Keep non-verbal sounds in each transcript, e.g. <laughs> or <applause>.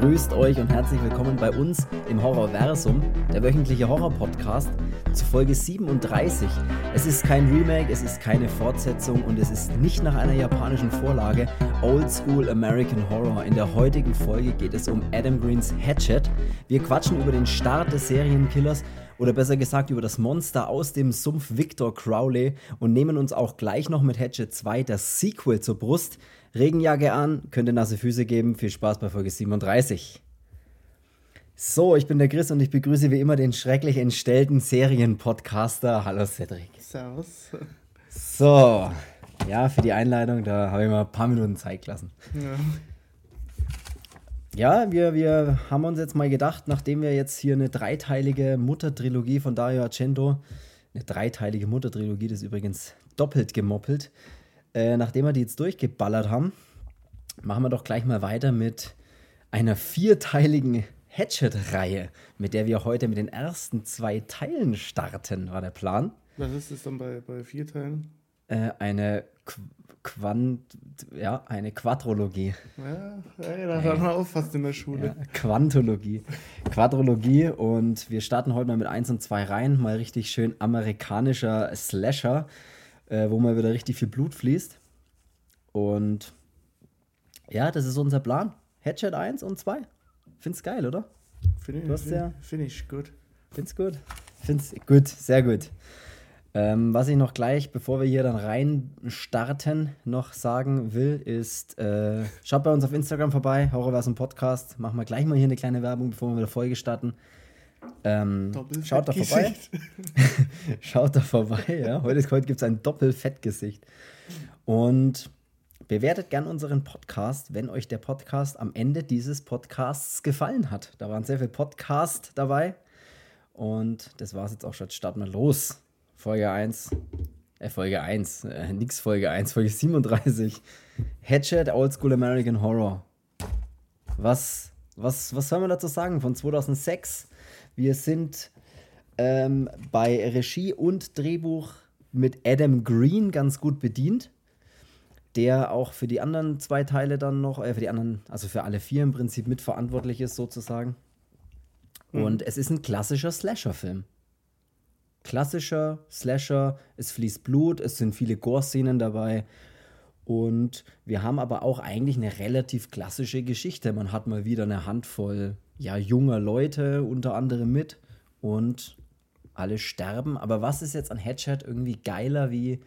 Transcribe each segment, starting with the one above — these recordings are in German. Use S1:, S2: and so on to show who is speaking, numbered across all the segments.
S1: grüßt euch und herzlich willkommen bei uns im Horrorversum, der wöchentliche Horror-Podcast zu Folge 37. Es ist kein Remake, es ist keine Fortsetzung und es ist nicht nach einer japanischen Vorlage Old School American Horror. In der heutigen Folge geht es um Adam Greens Hatchet. Wir quatschen über den Start des Serienkillers oder besser gesagt über das Monster aus dem Sumpf Victor Crowley und nehmen uns auch gleich noch mit Hatchet 2 das Sequel zur Brust. Regenjacke an, könnte nasse Füße geben. Viel Spaß bei Folge 37. So, ich bin der Chris und ich begrüße wie immer den schrecklich entstellten Serienpodcaster. Hallo Cedric.
S2: Servus.
S1: So, ja, für die Einleitung, da habe ich mal ein paar Minuten Zeit gelassen. Ja. Ja, wir, wir haben uns jetzt mal gedacht, nachdem wir jetzt hier eine dreiteilige Muttertrilogie von Dario Argento, eine dreiteilige Muttertrilogie, das ist übrigens doppelt gemoppelt, äh, nachdem wir die jetzt durchgeballert haben, machen wir doch gleich mal weiter mit einer vierteiligen Hatchet-Reihe, mit der wir heute mit den ersten zwei Teilen starten, war der Plan.
S2: Was ist das dann bei, bei vier Teilen?
S1: Äh, eine Quant ja, eine Quadrologie.
S2: Ja, ey, da hat man aufpasst in der Schule.
S1: Ja, Quantologie. Quadrologie und wir starten heute mal mit 1 und 2 rein. Mal richtig schön amerikanischer Slasher, äh, wo mal wieder richtig viel Blut fließt. Und ja, das ist unser Plan. Headshot 1 und 2. Find's geil, oder?
S2: Finde ich,
S1: ja-
S2: find ich gut.
S1: Find's gut. Find's gut, sehr gut. Ähm, was ich noch gleich, bevor wir hier dann rein starten, noch sagen will, ist, äh, schaut bei uns auf Instagram vorbei, Horrorversum Podcast. Machen wir gleich mal hier eine kleine Werbung, bevor wir mit der Folge starten. Ähm, schaut da vorbei. <laughs> Schaut da vorbei, ja. Heute, heute gibt es ein Doppelfettgesicht. Und bewertet gern unseren Podcast, wenn euch der Podcast am Ende dieses Podcasts gefallen hat. Da waren sehr viele Podcasts dabei. Und das war's jetzt auch schon. Starten wir los. Folge 1. Äh, Folge 1. Äh, nix Folge 1. Folge 37. Hatchet Old School American Horror. Was, was, was soll man dazu sagen? Von 2006. Wir sind ähm, bei Regie und Drehbuch mit Adam Green ganz gut bedient, der auch für die anderen zwei Teile dann noch, äh, für die anderen, also für alle vier im Prinzip mitverantwortlich ist sozusagen. Und es ist ein klassischer Slasher-Film. Klassischer Slasher, es fließt Blut, es sind viele Gore-Szenen dabei. Und wir haben aber auch eigentlich eine relativ klassische Geschichte. Man hat mal wieder eine Handvoll ja, junger Leute unter anderem mit und alle sterben. Aber was ist jetzt an Headshot irgendwie geiler wie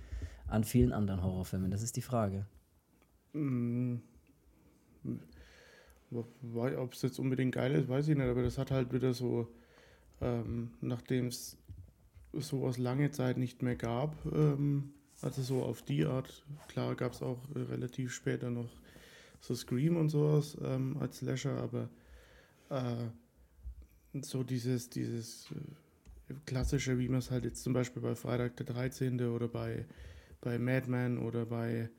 S1: an vielen anderen Horrorfilmen? Das ist die Frage.
S2: Ob es jetzt unbedingt geil ist, weiß ich nicht, aber das hat halt wieder so, ähm, nachdem es sowas lange Zeit nicht mehr gab, ähm, also so auf die Art, klar gab es auch äh, relativ später noch so Scream und sowas ähm, als Slasher, aber äh, so dieses, dieses äh, klassische, wie man es halt jetzt zum Beispiel bei Freitag der 13. oder bei, bei Madman oder bei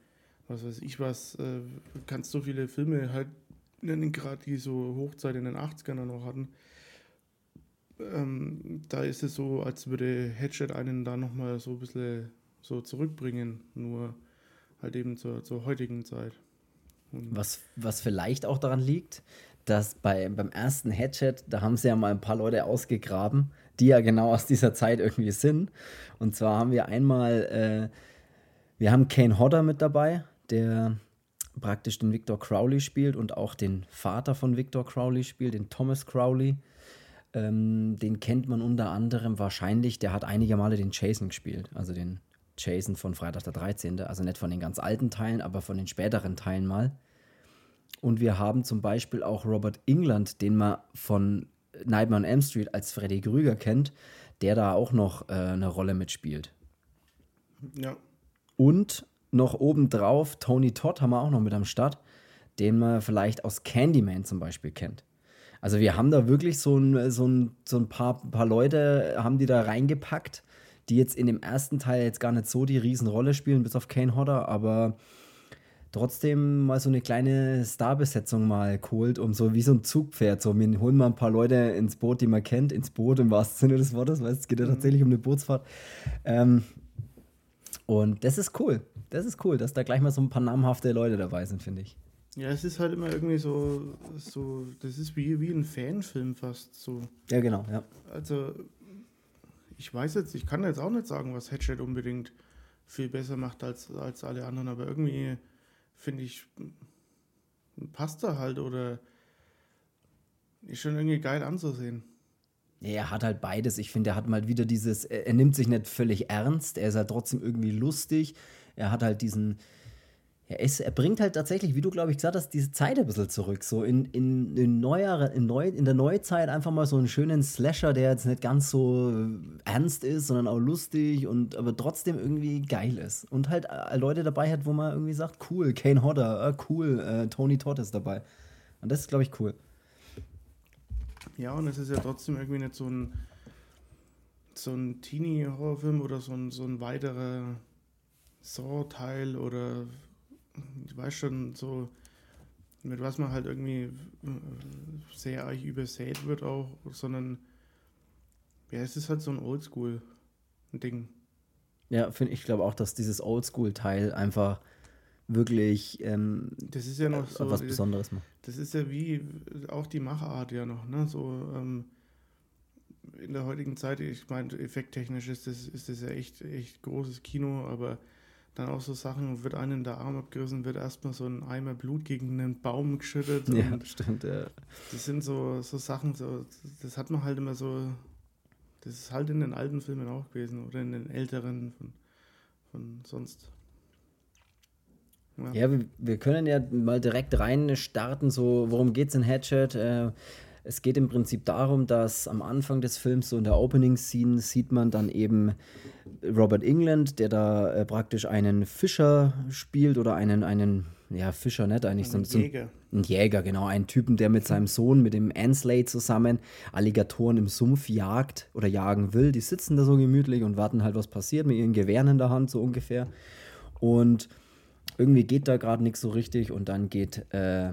S2: was weiß ich was, äh, kannst so viele Filme halt nennen, gerade die so Hochzeit in den 80ern noch hatten. Ähm, da ist es so, als würde Hatchet einen da nochmal so ein bisschen so zurückbringen, nur halt eben zur, zur heutigen Zeit. Und
S1: Was, was vielleicht auch daran liegt, dass bei, beim ersten Hatchet, da haben sie ja mal ein paar Leute ausgegraben, die ja genau aus dieser Zeit irgendwie sind. Und zwar haben wir einmal, äh, wir haben Kane Hodder mit dabei, der praktisch den Victor Crowley spielt und auch den Vater von Victor Crowley spielt, den Thomas Crowley. Ähm, den kennt man unter anderem wahrscheinlich, der hat einige Male den Jason gespielt, also den Jason von Freitag der 13., also nicht von den ganz alten Teilen, aber von den späteren Teilen mal. Und wir haben zum Beispiel auch Robert England, den man von Nightmare on Elm Street als Freddy Krüger kennt, der da auch noch äh, eine Rolle mitspielt.
S2: ja,
S1: Und noch obendrauf, Tony Todd haben wir auch noch mit am Start, den man vielleicht aus Candyman zum Beispiel kennt. Also wir haben da wirklich so ein, so ein, so ein paar, paar Leute, haben die da reingepackt, die jetzt in dem ersten Teil jetzt gar nicht so die Riesenrolle spielen, bis auf Kane Hodder, aber trotzdem mal so eine kleine Starbesetzung mal geholt, um so wie so ein Zugpferd. So, wir holen mal ein paar Leute ins Boot, die man kennt, ins Boot im wahrsten Sinne des Wortes, weil es geht ja tatsächlich um eine Bootsfahrt. Ähm, und das ist cool. Das ist cool, dass da gleich mal so ein paar namhafte Leute dabei sind, finde ich.
S2: Ja, es ist halt immer irgendwie so, so das ist wie, wie ein Fanfilm fast so.
S1: Ja, genau, ja.
S2: Also, ich weiß jetzt, ich kann jetzt auch nicht sagen, was Hatchet unbedingt viel besser macht als, als alle anderen, aber irgendwie finde ich, passt er halt oder ist schon irgendwie geil anzusehen.
S1: Er hat halt beides. Ich finde, er hat mal wieder dieses, er, er nimmt sich nicht völlig ernst, er ist halt trotzdem irgendwie lustig. Er hat halt diesen, ja, es, er bringt halt tatsächlich, wie du, glaube ich, gesagt hast, diese Zeit ein bisschen zurück. So in, in, in, neuer, in, neu, in der Neuzeit einfach mal so einen schönen Slasher, der jetzt nicht ganz so äh, ernst ist, sondern auch lustig und aber trotzdem irgendwie geil ist. Und halt äh, Leute dabei hat, wo man irgendwie sagt, cool, Kane Hodder, äh, cool, äh, Tony Todd ist dabei. Und das ist, glaube ich, cool.
S2: Ja, und es ist ja trotzdem irgendwie nicht so ein, so ein Teenie-Horrorfilm oder so ein, so ein weiterer Saw-Teil oder ich weiß schon, so mit was man halt irgendwie äh, sehr arg übersät wird auch, sondern ja, es ist halt so ein Oldschool-Ding.
S1: Ja, finde ich glaube auch, dass dieses Oldschool-Teil einfach wirklich ähm,
S2: das ist ja noch so,
S1: was Besonderes macht.
S2: Das ist ja wie auch die Machart ja noch, ne? So ähm, in der heutigen Zeit, ich meine, effekttechnisch ist das, ist das ja echt, echt großes Kino, aber dann auch so Sachen, wird einen der Arm abgerissen, wird erstmal so ein Eimer Blut gegen einen Baum geschüttet.
S1: Ja, stimmt, ja.
S2: Das sind so, so Sachen, so, das hat man halt immer so, das ist halt in den alten Filmen auch gewesen oder in den älteren von, von sonst.
S1: Ja, ja wir, können ja mal direkt rein starten, so, worum geht es in Hatchet? Äh, es geht im Prinzip darum, dass am Anfang des Films, so in der Opening-Scene, sieht man dann eben Robert England, der da äh, praktisch einen Fischer spielt oder einen, einen ja, Fischer nicht eigentlich,
S2: ein
S1: so,
S2: Jäger.
S1: ein Jäger, genau, einen Typen, der mit seinem Sohn, mit dem Ansley zusammen Alligatoren im Sumpf jagt oder jagen will. Die sitzen da so gemütlich und warten halt, was passiert, mit ihren Gewehren in der Hand, so ungefähr. Und irgendwie geht da gerade nichts so richtig und dann geht äh,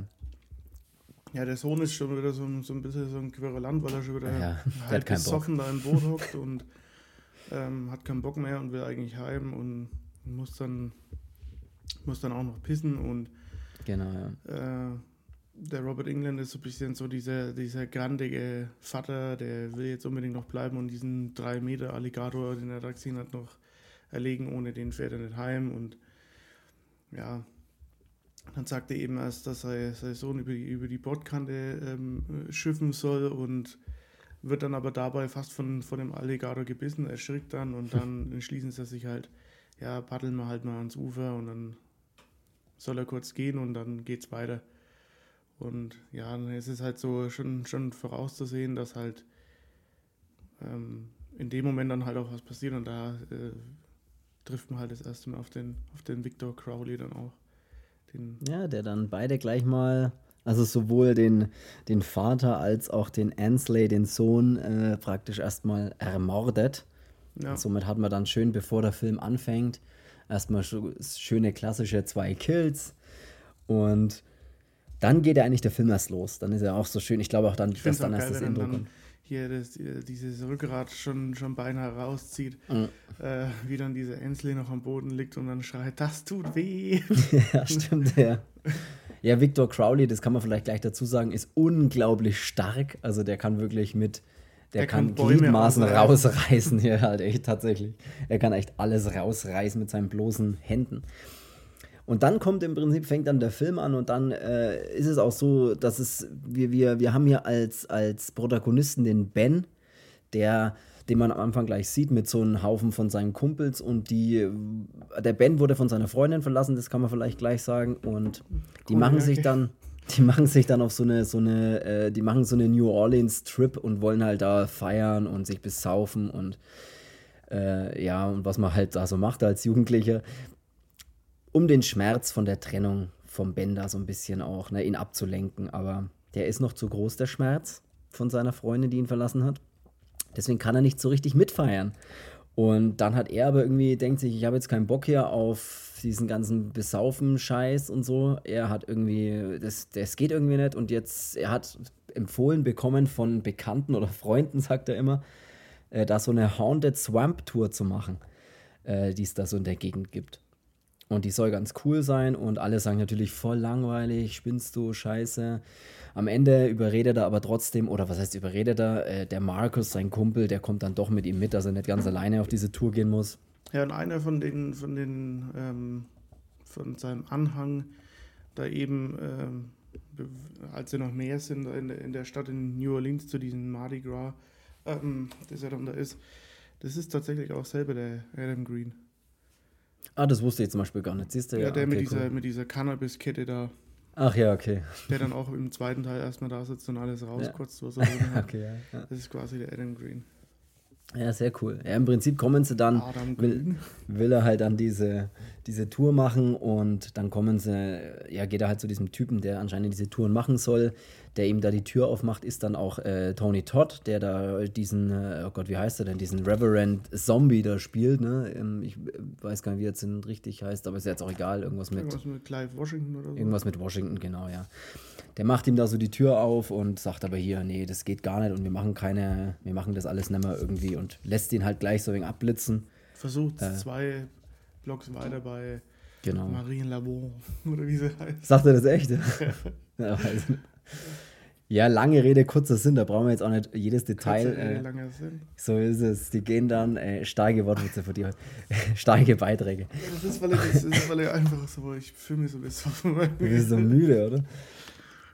S2: ja, der Sohn ist schon wieder so, ein, so ein bisschen so ein Querulant, weil er schon wieder
S1: ja,
S2: halb besoffen da im Boot hockt und ähm, hat keinen Bock mehr und will eigentlich heim und muss dann, muss dann auch noch pissen und
S1: genau, ja.
S2: Äh, der Robert England ist so ein bisschen so dieser, dieser grandige Vater, der will jetzt unbedingt noch bleiben und diesen 3 Meter Alligator, den er da gesehen hat, noch erlegen, ohne den fährt er nicht heim und ja, dann sagt er eben erst, dass er sein Sohn über die, über die Bordkante ähm, schiffen soll und wird dann aber dabei fast von, von dem Alligator gebissen, erschrickt dann und dann <laughs> entschließen sie sich halt, ja, paddeln wir halt mal ans Ufer und dann soll er kurz gehen und dann geht's weiter. Und ja, es ist halt so schon, schon vorauszusehen, dass halt ähm, in dem Moment dann halt auch was passiert und da äh, trifft man halt das erste Mal auf den, auf den Victor Crowley dann auch.
S1: Den ja, der dann beide gleich mal, also sowohl den, den Vater als auch den Ansley, den Sohn, äh, praktisch erstmal ermordet. Ja. somit hat man dann schön, bevor der Film anfängt, erstmal schöne klassische zwei Kills. Und dann geht ja eigentlich der Film erst los. Dann ist er auch so schön. Ich glaube auch dann, dass dann erst das Intro kommt
S2: hier das, dieses Rückgrat schon, schon beinahe rauszieht, mhm. äh, wie dann diese Ensley noch am Boden liegt und dann schreit, das tut weh. <laughs>
S1: ja, stimmt, ja. Ja, Victor Crowley, das kann man vielleicht gleich dazu sagen, ist unglaublich stark. Also der kann wirklich mit, der, der kann, kann Gliedmaßen rausreißen <laughs> hier halt echt tatsächlich. Er kann echt alles rausreißen mit seinen bloßen Händen. Und dann kommt im Prinzip, fängt dann der Film an und dann äh, ist es auch so, dass es, wir, wir, wir haben hier als, als Protagonisten den Ben, der, den man am Anfang gleich sieht, mit so einem Haufen von seinen Kumpels und die, der Ben wurde von seiner Freundin verlassen, das kann man vielleicht gleich sagen. Und die cool, machen okay. sich dann, die machen sich dann auf so eine, so eine, äh, die machen so eine New Orleans Trip und wollen halt da feiern und sich besaufen und äh, ja, und was man halt da so macht als Jugendlicher um den Schmerz von der Trennung vom Bender so ein bisschen auch, ne, ihn abzulenken. Aber der ist noch zu groß, der Schmerz von seiner Freundin, die ihn verlassen hat. Deswegen kann er nicht so richtig mitfeiern. Und dann hat er aber irgendwie, denkt sich, ich habe jetzt keinen Bock hier auf diesen ganzen Besaufen-Scheiß und so. Er hat irgendwie, das, das geht irgendwie nicht. Und jetzt, er hat empfohlen bekommen von Bekannten oder Freunden, <laughs> sagt er immer, äh, da so eine Haunted Swamp Tour zu machen, äh, die es da so in der Gegend gibt. Und die soll ganz cool sein und alle sagen natürlich voll langweilig, spinnst du, scheiße. Am Ende überredet er aber trotzdem, oder was heißt überredet er, äh, der Markus, sein Kumpel, der kommt dann doch mit ihm mit, dass er nicht ganz alleine auf diese Tour gehen muss.
S2: Ja, und einer von den, von den, ähm, von seinem Anhang, da eben, ähm, als sie noch mehr sind in, in der Stadt in New Orleans zu diesem Mardi Gras, ähm, das ja dann da ist, das ist tatsächlich auch selber der Adam Green.
S1: Ah, das wusste ich zum Beispiel gar nicht. Siehst du?
S2: Ja,
S1: Ja,
S2: der
S1: okay,
S2: mit, dieser,
S1: cool.
S2: mit dieser Cannabis-Kette da,
S1: Ach ja, okay.
S2: der dann auch im zweiten Teil erstmal da sitzt und alles rauskotzt, was er <laughs> drin hat.
S1: Okay, ja. ja.
S2: Das ist quasi der Adam Green.
S1: Ja, sehr cool. Ja, im Prinzip kommen sie dann,
S2: Adam
S1: will,
S2: Green.
S1: will er halt dann diese, diese Tour machen und dann kommen sie, ja, geht er halt zu diesem Typen, der anscheinend diese Touren machen soll, der ihm da die Tür aufmacht, ist dann auch äh, Tony Todd, der da diesen, äh, oh Gott, wie heißt er denn, diesen Reverend Zombie da spielt, ne? Ähm, Ich äh, weiß gar nicht, wie er jetzt richtig heißt, aber ist jetzt auch egal, irgendwas mit.
S2: Irgendwas mit Clive Washington oder so.
S1: Irgendwas mit Washington, genau, ja. Der macht ihm da so die Tür auf und sagt aber hier, nee, das geht gar nicht und wir machen keine, wir machen das alles nicht mehr irgendwie und lässt ihn halt gleich so wegen abblitzen.
S2: Versucht
S1: Äh.
S2: zwei Blocks weiter bei
S1: Genau.
S2: Marien Labon <laughs> oder wie sie heißt.
S1: Sagt er das echt? <laughs> ja, weiß nicht. Ja, lange Rede, kurzer Sinn, da brauchen wir jetzt auch nicht jedes Detail.
S2: Kurzer, äh,
S1: Äh,
S2: langer Sinn.
S1: so ist es. Die gehen dann, äh, starke Wortwitze von dir heute. starke Beiträge.
S2: Das ist, weil ich, das ist, weil ich einfach so, ich fühle mich so ein bisschen.
S1: Du bist so müde, oder?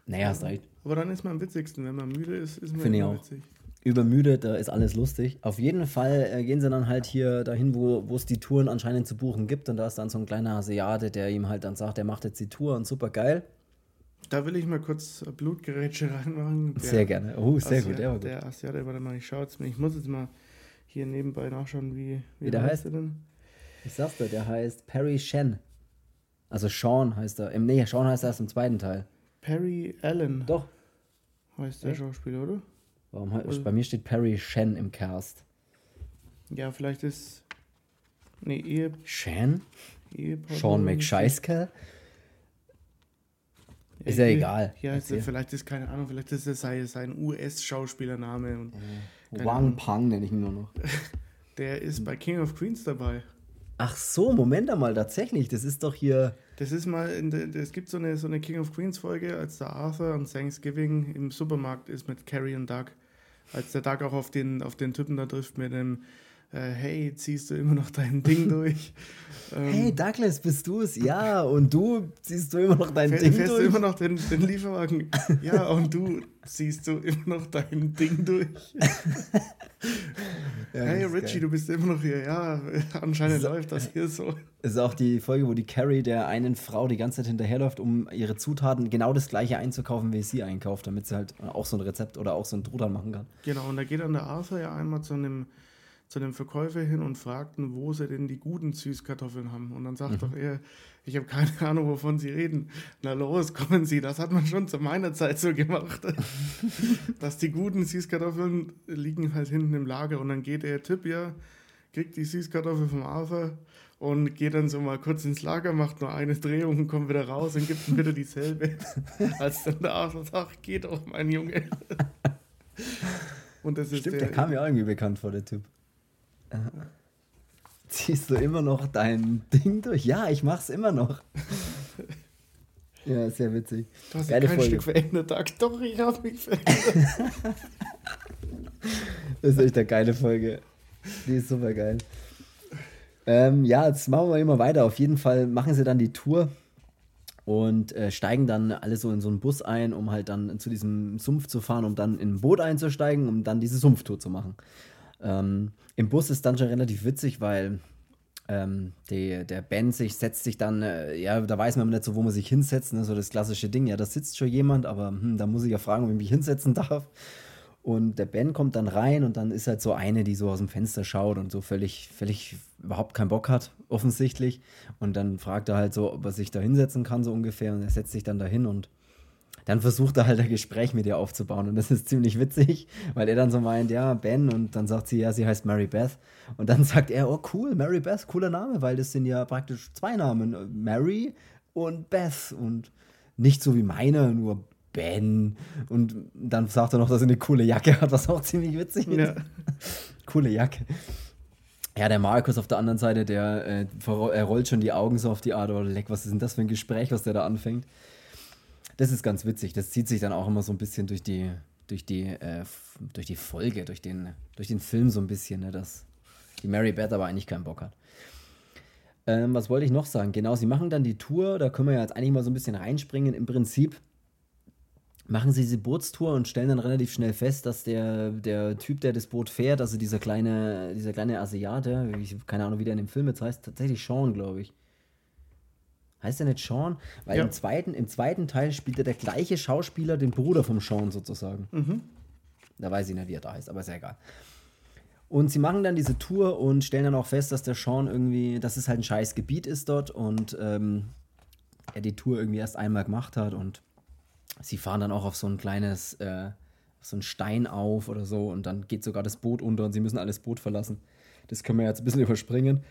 S1: Naja, hast recht.
S2: Aber dann ist man am witzigsten. Wenn man müde ist, ist man
S1: Finde ich auch.
S2: witzig.
S1: übermüdet, da ist alles lustig. Auf jeden Fall äh, gehen sie dann halt hier dahin, wo es die Touren anscheinend zu buchen gibt. Und da ist dann so ein kleiner Asiate, der ihm halt dann sagt, er macht jetzt die Tour und super geil.
S2: Da will ich mal kurz Blutgerätsche <laughs> reinmachen. Der
S1: sehr gerne. Oh, sehr
S2: Asia-
S1: gut, der war gut.
S2: Der Asiate, warte mal, ich schaue jetzt mal. Ich muss jetzt mal hier nebenbei nachschauen, wie,
S1: Wie der heißt?
S2: er denn?
S1: Ich sag's dir, der heißt Perry Shen. Also Sean heißt er. Im, nee, Sean heißt er erst im zweiten Teil.
S2: Perry Allen
S1: Doch.
S2: heißt der
S1: Echt?
S2: Schauspieler, oder?
S1: Warum,
S2: Also-
S1: bei mir steht Perry Shen im Cast.
S2: Ja, vielleicht ist. Nee, Ehe,
S1: Shen? Sean
S2: so.
S1: Ist ja egal.
S2: Ja, ist, vielleicht ist keine Ahnung, vielleicht ist es sein, sein US-Schauspielername. Keine
S1: Wang
S2: Ahnung.
S1: Pang nenne ich ihn nur noch. <laughs>
S2: der ist bei King of Queens dabei.
S1: Ach so, Moment einmal, tatsächlich. Das ist doch hier.
S2: Das ist mal, es gibt so eine, so eine King of Queens Folge, als der Arthur an Thanksgiving im Supermarkt ist mit Carrie und Doug. Als der Doug auch auf den, auf den Typen da trifft mit dem, äh, hey, ziehst du immer noch dein Ding <laughs> durch? Ähm,
S1: Hey Douglas, bist du es? Ja, und du ziehst du immer noch dein
S2: fähr-
S1: Ding
S2: fährst
S1: durch?
S2: du immer noch den, den Lieferwagen? <laughs> ja, und du ziehst du immer noch dein Ding durch? <laughs>
S1: Ja,
S2: hey Richie,
S1: geil.
S2: du bist immer noch hier. Ja, anscheinend
S1: So-
S2: läuft das hier so.
S1: Ist auch die Folge, wo die Carrie der einen Frau die ganze Zeit hinterherläuft, um ihre Zutaten genau das gleiche einzukaufen, wie sie einkauft, damit sie halt auch so ein Rezept oder auch so ein Truthahn machen kann.
S2: Genau, und da geht dann der Arthur ja einmal zu einem, zu einem Verkäufer hin und fragt ihn, wo sie denn die guten Süßkartoffeln haben. Und dann sagt doch er, ich habe keine <laughs> Ahnung, wovon sie reden. Na los, kommen Sie, das hat man schon zu meiner Zeit so gemacht. <laughs> Dass die guten Süßkartoffeln liegen halt hinten im Lager und dann geht der Typ ja, kriegt die Süßkartoffel vom Arthur und geht dann so mal kurz ins Lager, macht nur eine Drehung und kommt wieder raus und gibt ihm wieder dieselbe. <laughs> Als dann der Arthur sagt, geh doch, mein Junge. Und das ist
S1: Stimmt, der kam mir auch irgendwie bekannt vor, der Typ. Äh, Ziehst du immer noch dein Ding durch? Ja, ich mach's immer noch. ja, sehr witzig.
S2: Du hast
S1: Geile
S2: kein
S1: Folge.
S2: Stück verändert, Doug. Doch, ich habe mich verändert. <laughs>
S1: Das ist echt eine geile Folge. Die ist super geil. Ähm, ja, jetzt machen wir immer weiter. Auf jeden Fall machen sie dann die Tour und äh, steigen dann alle so in so einen Bus ein, um halt dann zu diesem Sumpf zu fahren, um dann in ein Boot einzusteigen, um dann diese Sumpftour zu machen. Ähm, Im Bus ist dann schon relativ witzig, weil ähm, die, der Ben sich setzt sich dann, äh, ja, da weiß man nicht so, wo man sich hinsetzt, ne, so das klassische Ding, ja, da sitzt schon jemand, aber hm, da muss ich ja fragen, ob ich mich hinsetzen <laughs> darf. Und der Ben kommt dann rein und dann ist halt so eine, die so aus dem Fenster schaut und so völlig, völlig überhaupt keinen Bock hat, offensichtlich. Und dann fragt er halt so, ob er sich da hinsetzen kann, so ungefähr. Und er setzt sich dann dahin und dann versucht er halt ein Gespräch mit ihr aufzubauen. Und das ist ziemlich witzig, weil er dann so meint, ja, Ben, und dann sagt sie, ja, sie heißt Mary Beth. Und dann sagt er, oh cool, Mary Beth, cooler Name, weil das sind ja praktisch zwei Namen, Mary und Beth. Und nicht so wie meine, nur Ben. Und dann sagt er noch, dass er eine coole Jacke hat, was auch ziemlich witzig ist.
S2: ja. <laughs>
S1: Coole Jacke. Ja, der Markus auf der anderen Seite, der äh, er rollt schon die Augen so auf die Art, oder oh, leck, was ist denn das für ein Gespräch, was der da anfängt? Das ist ganz witzig. Das zieht sich dann auch immer so ein bisschen durch die, durch die, äh, durch die Folge, durch den, durch den Film so ein bisschen, ne, dass die Mary Beth aber eigentlich keinen Bock hat. Ähm, was wollte ich noch sagen? Genau, sie machen dann die Tour, da können wir ja jetzt eigentlich mal so ein bisschen reinspringen. Im Prinzip machen sie diese Bootstour und stellen dann relativ schnell fest, dass der, der Typ, der das Boot fährt, also dieser kleine, dieser kleine Asiate, ich, keine Ahnung, wie der in dem Film jetzt heißt, tatsächlich Sean, glaube ich. Heißt der nicht Sean? Weil ja. im, zweiten, im zweiten Teil spielt der gleiche Schauspieler den Bruder vom Sean sozusagen. Mhm. Da weiß ich nicht, wie er da heißt, aber ist ja egal. Und sie machen dann diese Tour und stellen dann auch fest, dass der Sean irgendwie, dass es halt ein scheiß Gebiet ist dort und ähm, er die Tour irgendwie erst einmal gemacht hat und sie fahren dann auch auf so ein kleines, äh, so einen Stein auf oder so und dann geht sogar das Boot unter und sie müssen alles Boot verlassen. Das können wir jetzt ein bisschen überspringen.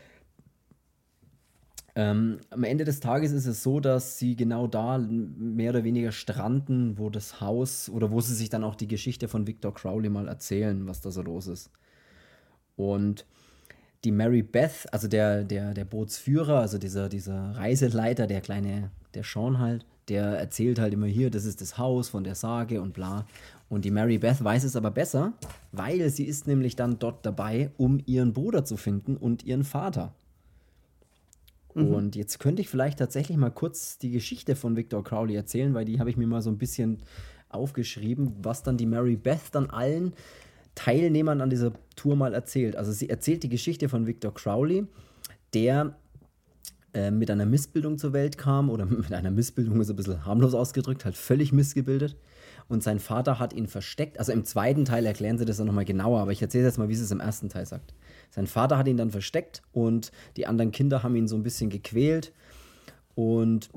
S1: Ähm, am Ende des Tages ist es so, dass sie genau da mehr oder weniger stranden, wo das Haus oder wo sie sich dann auch die Geschichte von Victor Crowley mal erzählen, was da so los ist. Und die Mary Beth, also der, der, der Bootsführer, also dieser, dieser Reiseleiter, der kleine, der Sean halt, der erzählt halt immer hier, das ist das Haus von der Sage und bla. Und die Mary Beth weiß es aber besser, weil sie ist nämlich dann dort dabei, um ihren Bruder zu finden und ihren Vater. Mhm. Und jetzt könnte ich vielleicht tatsächlich mal kurz die Geschichte von Victor Crowley erzählen, weil die habe ich mir mal so ein bisschen aufgeschrieben, was dann die Mary Beth dann allen Teilnehmern an dieser Tour mal erzählt. Also sie erzählt die Geschichte von Victor Crowley, der äh, mit einer Missbildung zur Welt kam, oder <laughs> mit einer Missbildung ist ein bisschen harmlos ausgedrückt, halt völlig missgebildet. Und sein Vater hat ihn versteckt. Also im zweiten Teil erklären sie das dann nochmal genauer, aber ich erzähle jetzt mal, wie sie es im ersten Teil sagt. Sein Vater hat ihn dann versteckt und die anderen Kinder haben ihn so ein bisschen gequält. Und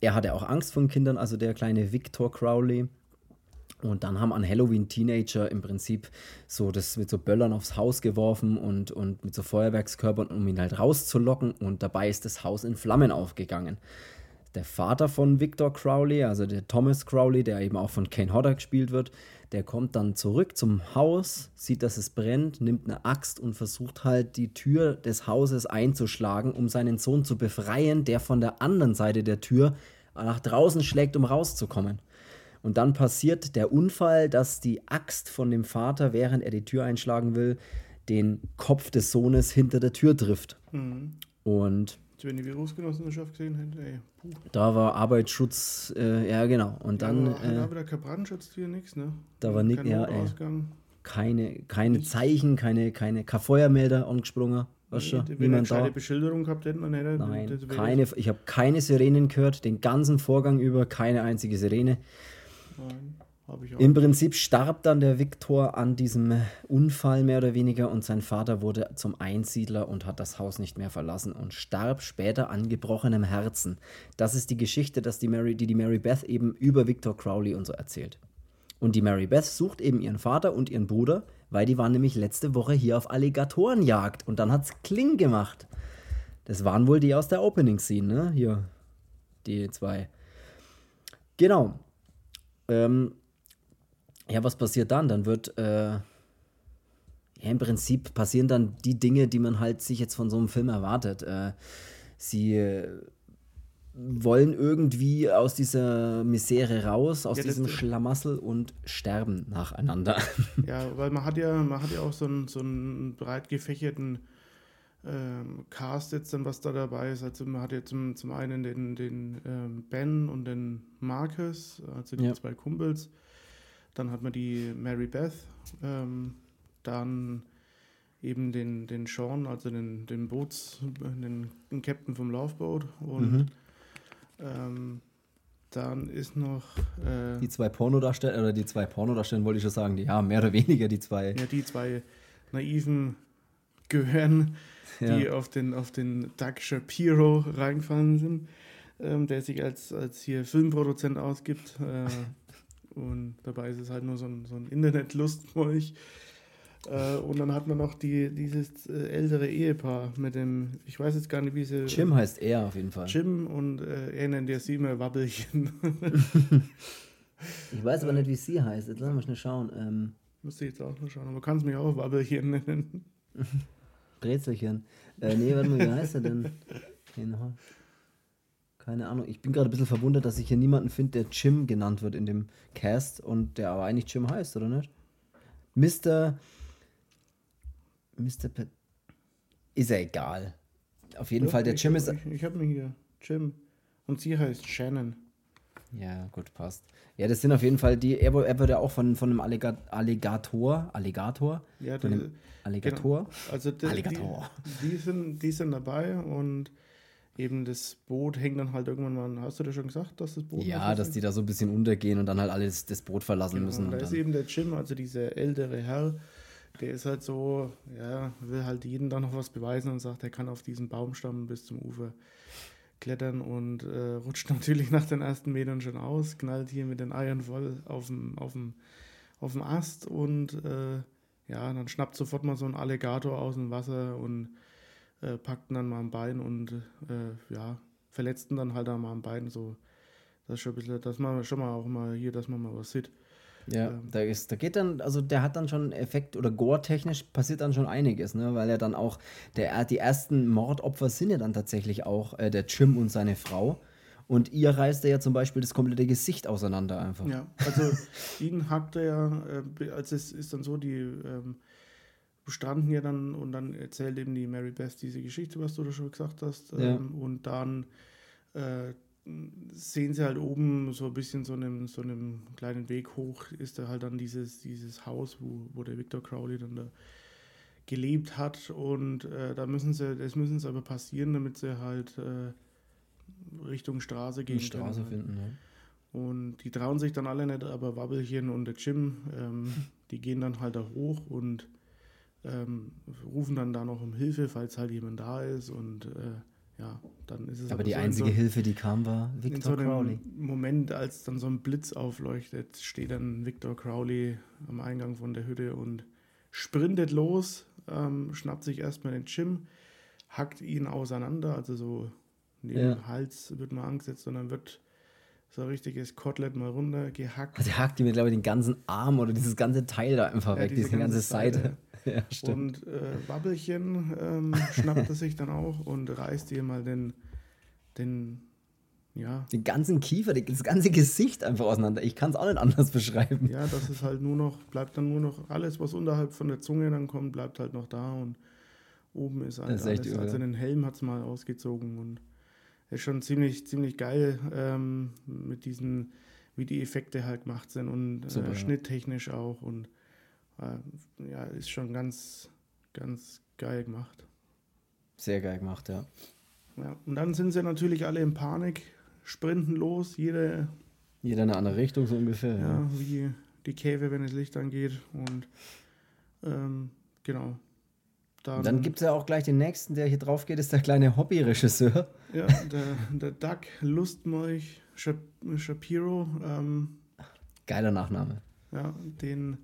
S1: er hatte auch Angst vor Kindern, also der kleine Victor Crowley. Und dann haben an Halloween Teenager im Prinzip so das mit so Böllern aufs Haus geworfen und, und mit so Feuerwerkskörpern, um ihn halt rauszulocken. Und dabei ist das Haus in Flammen aufgegangen. Der Vater von Victor Crowley, also der Thomas Crowley, der eben auch von Kane Hodder gespielt wird, der kommt dann zurück zum Haus, sieht, dass es brennt, nimmt eine Axt und versucht halt die Tür des Hauses einzuschlagen, um seinen Sohn zu befreien, der von der anderen Seite der Tür nach draußen schlägt, um rauszukommen. Und dann passiert der Unfall, dass die Axt von dem Vater, während er die Tür einschlagen will, den Kopf des Sohnes hinter der Tür trifft. Mhm. Und
S2: wenn die Virusgenossenschaft gesehen hätte, ey,
S1: puh. Da war Arbeitsschutz, äh, ja genau. Und dann. Ja,
S2: aber, äh, da kein Brandschutz hier, nichts, ne?
S1: Da war nichts, ja, ey. Keine, keine Zeichen, keine, keine, kein Feuermelder angesprungen. Weißt du,
S2: wenn man da Beschilderung gehabt hätte, man hätte.
S1: Nein, keine, ich habe keine Sirenen gehört, den ganzen Vorgang über keine einzige Sirene. Nein. Im Prinzip starb dann der Viktor an diesem Unfall mehr oder weniger und sein Vater wurde zum Einsiedler und hat das Haus nicht mehr verlassen und starb später an gebrochenem Herzen. Das ist die Geschichte, dass die, Mary, die die Mary Beth eben über Victor Crowley und so erzählt. Und die Mary Beth sucht eben ihren Vater und ihren Bruder, weil die waren nämlich letzte Woche hier auf Alligatorenjagd und dann hat's Kling gemacht. Das waren wohl die aus der Opening Scene, ne? Hier, die zwei. Genau. Ähm, ja, was passiert dann? Dann wird, äh, ja, im Prinzip passieren dann die Dinge, die man halt sich jetzt von so einem Film erwartet. Äh, sie äh, wollen irgendwie aus dieser Misere raus, aus ja, diesem Schlamassel und sterben nacheinander. <laughs>
S2: Ja, weil man hat ja, man hat ja auch so einen, so einen breit gefächerten ähm, Cast jetzt dann, was da dabei ist. Also man hat jetzt zum, zum einen den, den ähm, Ben und den Marcus, also die ja. zwei Kumpels. Dann hat man die Mary Beth, ähm, dann eben den, den Sean, also den, den Boots, den, den Captain vom Loveboat und mhm. ähm, dann ist noch
S1: äh, die zwei Pornodarsteller oder die zwei Pornodarsteller wollte ich schon sagen, die haben mehr oder weniger die zwei.
S2: Ja, die zwei naiven Gehören, <laughs> ja. die auf den, auf den Doug Shapiro reingefallen sind, ähm, der sich als, als hier Filmproduzent ausgibt. Äh, und dabei ist es halt nur so ein, so ein Internetlustmolch. Äh, und dann hat man noch die, dieses äh, ältere Ehepaar mit dem, ich weiß jetzt gar nicht, wie sie.
S1: Jim heißt er auf jeden Fall.
S2: Jim und äh, er nennt ja sie immer Wabbelchen.
S1: ich weiß aber nicht, wie sie heißt. Jetzt lass mal schnell schauen. Ähm.
S2: Müsste ich jetzt auch noch schauen, aber kannst mich auch Wabbelchen nennen. <laughs>
S1: Brezelchen. Äh, nee, warte mal, wie heißt er denn? <laughs> Keine Ahnung. Ich bin gerade ein bisschen verwundert, dass ich hier niemanden finde, der Jim genannt wird in dem Cast und der aber eigentlich Jim heißt, oder nicht? Mr. Mr. Pe ist ja egal. Auf jeden
S2: Doch,
S1: Fall, der
S2: ich,
S1: Jim ist.
S2: Ich, ich habe mir hier Jim. Und sie heißt Shannon.
S1: Ja, gut, passt. Ja, das sind auf jeden Fall die. Er, er wird ja auch von, von einem Alliga Alligator. Alligator?
S2: Ja,
S1: von dem Alligator?
S2: Genau. Also die,
S1: Alligator.
S2: Die, die, sind, die sind dabei und eben das Boot hängt dann halt irgendwann mal. Hast du das schon gesagt, dass das Boot
S1: Ja, dass die da so ein bisschen untergehen und dann halt alles das Boot verlassen
S2: Genau,
S1: müssen.
S2: und da ist eben der Jim, also dieser ältere Herr, der ist halt so, ja, will halt jedem da noch was beweisen und sagt, er kann auf diesen Baumstamm bis zum Ufer klettern und äh, rutscht <laughs> natürlich nach den ersten Metern schon aus, knallt hier mit den Eiern voll auf dem, auf dem, auf dem Ast und äh, ja, dann schnappt sofort mal so ein Alligator aus dem Wasser und äh, packt ihn dann mal am Bein und äh, ja, verletzt ihn dann halt mal am Bein so. Das ist schon ein bisschen, dass man schon mal auch mal hier, dass man mal was sieht.
S1: ja, da ist, da geht dann, also der hat dann schon Effekt oder Gore-technisch passiert dann schon einiges, ne? Weil er dann auch, der, die ersten Mordopfer sind ja dann tatsächlich auch äh, der Jim und seine Frau. Und ihr reißt er ja zum Beispiel das komplette Gesicht auseinander einfach.
S2: Ja, also <laughs> ihn hackt er ja, äh, also es ist dann so, die ähm, bestanden ja dann und dann erzählt eben die Mary Beth diese Geschichte, was du da schon gesagt hast.
S1: Ja.
S2: Ähm, und dann äh, sehen sie halt oben so ein bisschen so einem, so einem kleinen Weg hoch, ist da halt dann dieses, dieses Haus, wo, wo der Victor Crowley dann da gelebt hat und äh, da müssen sie, das müssen sie aber passieren, damit sie halt äh, Richtung Straße gehen
S1: Die Straße
S2: können.
S1: finden, ja.
S2: Und die trauen sich dann alle nicht, aber Wabbelchen und der Jim, ähm, <laughs> die gehen dann halt da hoch und ähm, rufen dann da noch um Hilfe, falls halt jemand da ist. Und äh, ja, dann ist es
S1: Aber die
S2: so in
S1: einzige
S2: so,
S1: Hilfe, die kam, war
S2: in
S1: Victor
S2: so einem
S1: Crowley.
S2: Moment, als dann so ein Blitz aufleuchtet, steht dann Victor Crowley am Eingang von der Hütte und sprintet los, ähm, schnappt sich erstmal den Jim, hackt ihn auseinander, also so neben
S1: Ja.
S2: dem Hals wird mal angesetzt und dann wird so ein richtiges Kotelett mal runtergehackt.
S1: Also er hakt ihm, glaube ich, den ganzen Arm oder dieses ganze Teil da einfach
S2: Ja,
S1: weg, diese, ganze Seite. <laughs> Ja.
S2: Und äh, Wabbelchen ähm, <laughs> schnappt er sich dann auch und reißt ihr mal den, den ja,
S1: Den ganzen Kiefer, das ganze Gesicht einfach auseinander. Ich kann es auch nicht anders beschreiben.
S2: Ja, das ist halt nur noch, bleibt dann nur noch alles, was unterhalb von der Zunge dann kommt, bleibt halt noch da und oben ist halt
S1: Das ist
S2: alles. Also den Helm hat es mal ausgezogen und ist schon ziemlich, ziemlich geil ähm, mit diesen, wie die Effekte halt gemacht sind und
S1: Super,
S2: äh,
S1: ja.
S2: schnitttechnisch auch und ja, ist schon ganz, ganz geil gemacht.
S1: Sehr geil gemacht, ja.
S2: Ja, und dann sind sie natürlich alle in Panik, sprinten los, jeder
S1: Jeder in eine andere Richtung so ungefähr. Ja.
S2: ja, wie die Käfe, wenn das Licht angeht. Und ähm, genau. Dann,
S1: Und dann gibt es ja auch gleich den nächsten, der hier drauf geht, ist der kleine Hobbyregisseur.
S2: ja, der, der Doug Lustmolch Shap Shapiro, ähm,
S1: Geiler Nachname.
S2: ja, den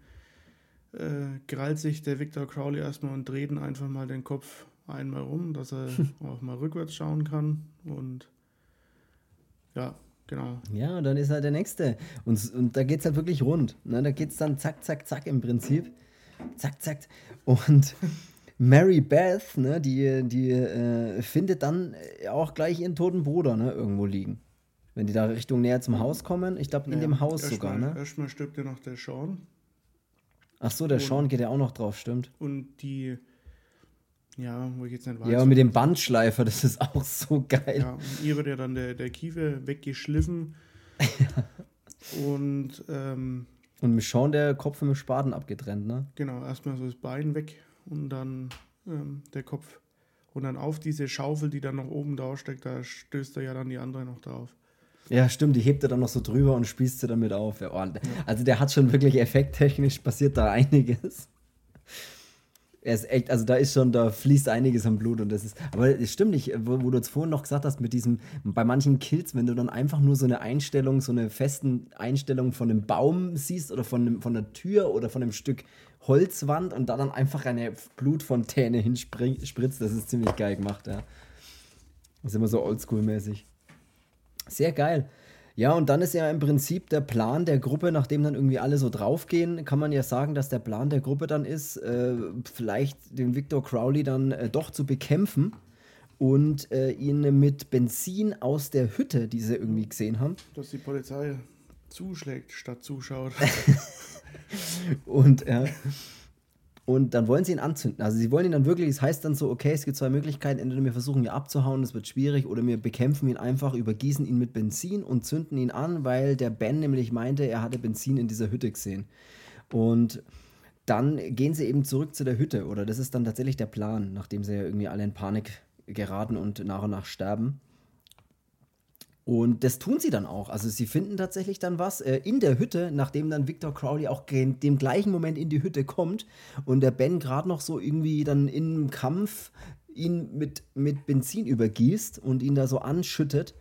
S2: äh, krallt sich der Victor Crowley erstmal und dreht ihn einfach mal den Kopf einmal rum, dass er <laughs> auch mal rückwärts schauen kann. Und ja, genau.
S1: Ja, und dann ist halt der nächste. Und, und da geht es halt wirklich rund. Ne? Da geht es dann zack, zack, zack im Prinzip. Zack, zack. Und <laughs> Mary Beth, ne, die, die äh, findet dann auch gleich ihren toten Bruder ne, irgendwo liegen. Wenn die da Richtung näher zum Haus kommen. Ich glaube, in
S2: Ja,
S1: dem Haus sogar,
S2: mal,
S1: ne?
S2: Erstmal stirbt ja noch der Sean.
S1: Ach so, der
S2: Und-
S1: Sean geht ja auch noch drauf, stimmt.
S2: Und die, ja, wo ich jetzt nicht weiß.
S1: Ja, und mit dem Bandschleifer, das ist auch so geil.
S2: Ja, und ihr wird ja dann der, der Kiefer weggeschliffen. <laughs> Und ähm,
S1: Und mit Sean der Kopf mit dem Spaten abgetrennt, ne?
S2: genau, erstmal so das Bein weg und dann ähm, der Kopf. Und dann auf diese Schaufel, die dann noch oben da steckt, da stößt er ja dann die andere noch drauf.
S1: Ja, stimmt, die hebt er dann noch so drüber und spießt sie damit auf. Ja, oh, also der hat schon wirklich effekttechnisch passiert da einiges. Er ist echt, also da ist schon, da fließt einiges am Blut und das ist, aber es stimmt nicht, wo, wo du jetzt vorhin noch gesagt hast, mit diesem, bei manchen Kills, wenn du dann einfach nur so eine Einstellung, so eine festen Einstellung von einem Baum siehst oder von, einem, von einer Tür oder von einem Stück Holzwand und da dann einfach eine Blutfontäne hinspritzt, das ist ziemlich geil gemacht, ja. Das ist immer so oldschool-mäßig. Sehr geil. Ja, und dann ist ja im Prinzip der Plan der Gruppe, nachdem dann irgendwie alle so draufgehen, kann man ja sagen, dass der Plan der Gruppe dann ist, äh, vielleicht den Victor Crowley dann äh, doch zu bekämpfen und äh, ihn mit Benzin aus der Hütte, die sie irgendwie gesehen haben.
S2: Dass die Polizei zuschlägt statt zuschaut. <laughs>
S1: und äh, und dann wollen sie ihn anzünden. Also sie wollen ihn dann wirklich, es das heißt dann so, okay, es gibt zwei Möglichkeiten, entweder wir versuchen ihn abzuhauen, das wird schwierig, oder wir bekämpfen ihn einfach, übergießen ihn mit Benzin und zünden ihn an, weil der Ben nämlich meinte, er hatte Benzin in dieser Hütte gesehen. Und dann gehen sie eben zurück zu der Hütte, oder das ist dann tatsächlich der Plan, nachdem sie ja irgendwie alle in Panik geraten und nach und nach sterben. Und das tun sie dann auch. Also sie finden tatsächlich dann was äh, in der Hütte, nachdem dann Victor Crowley auch in dem gleichen Moment in die Hütte kommt und der Ben gerade noch so irgendwie dann im Kampf ihn mit, mit Benzin übergießt und ihn da so anschüttet.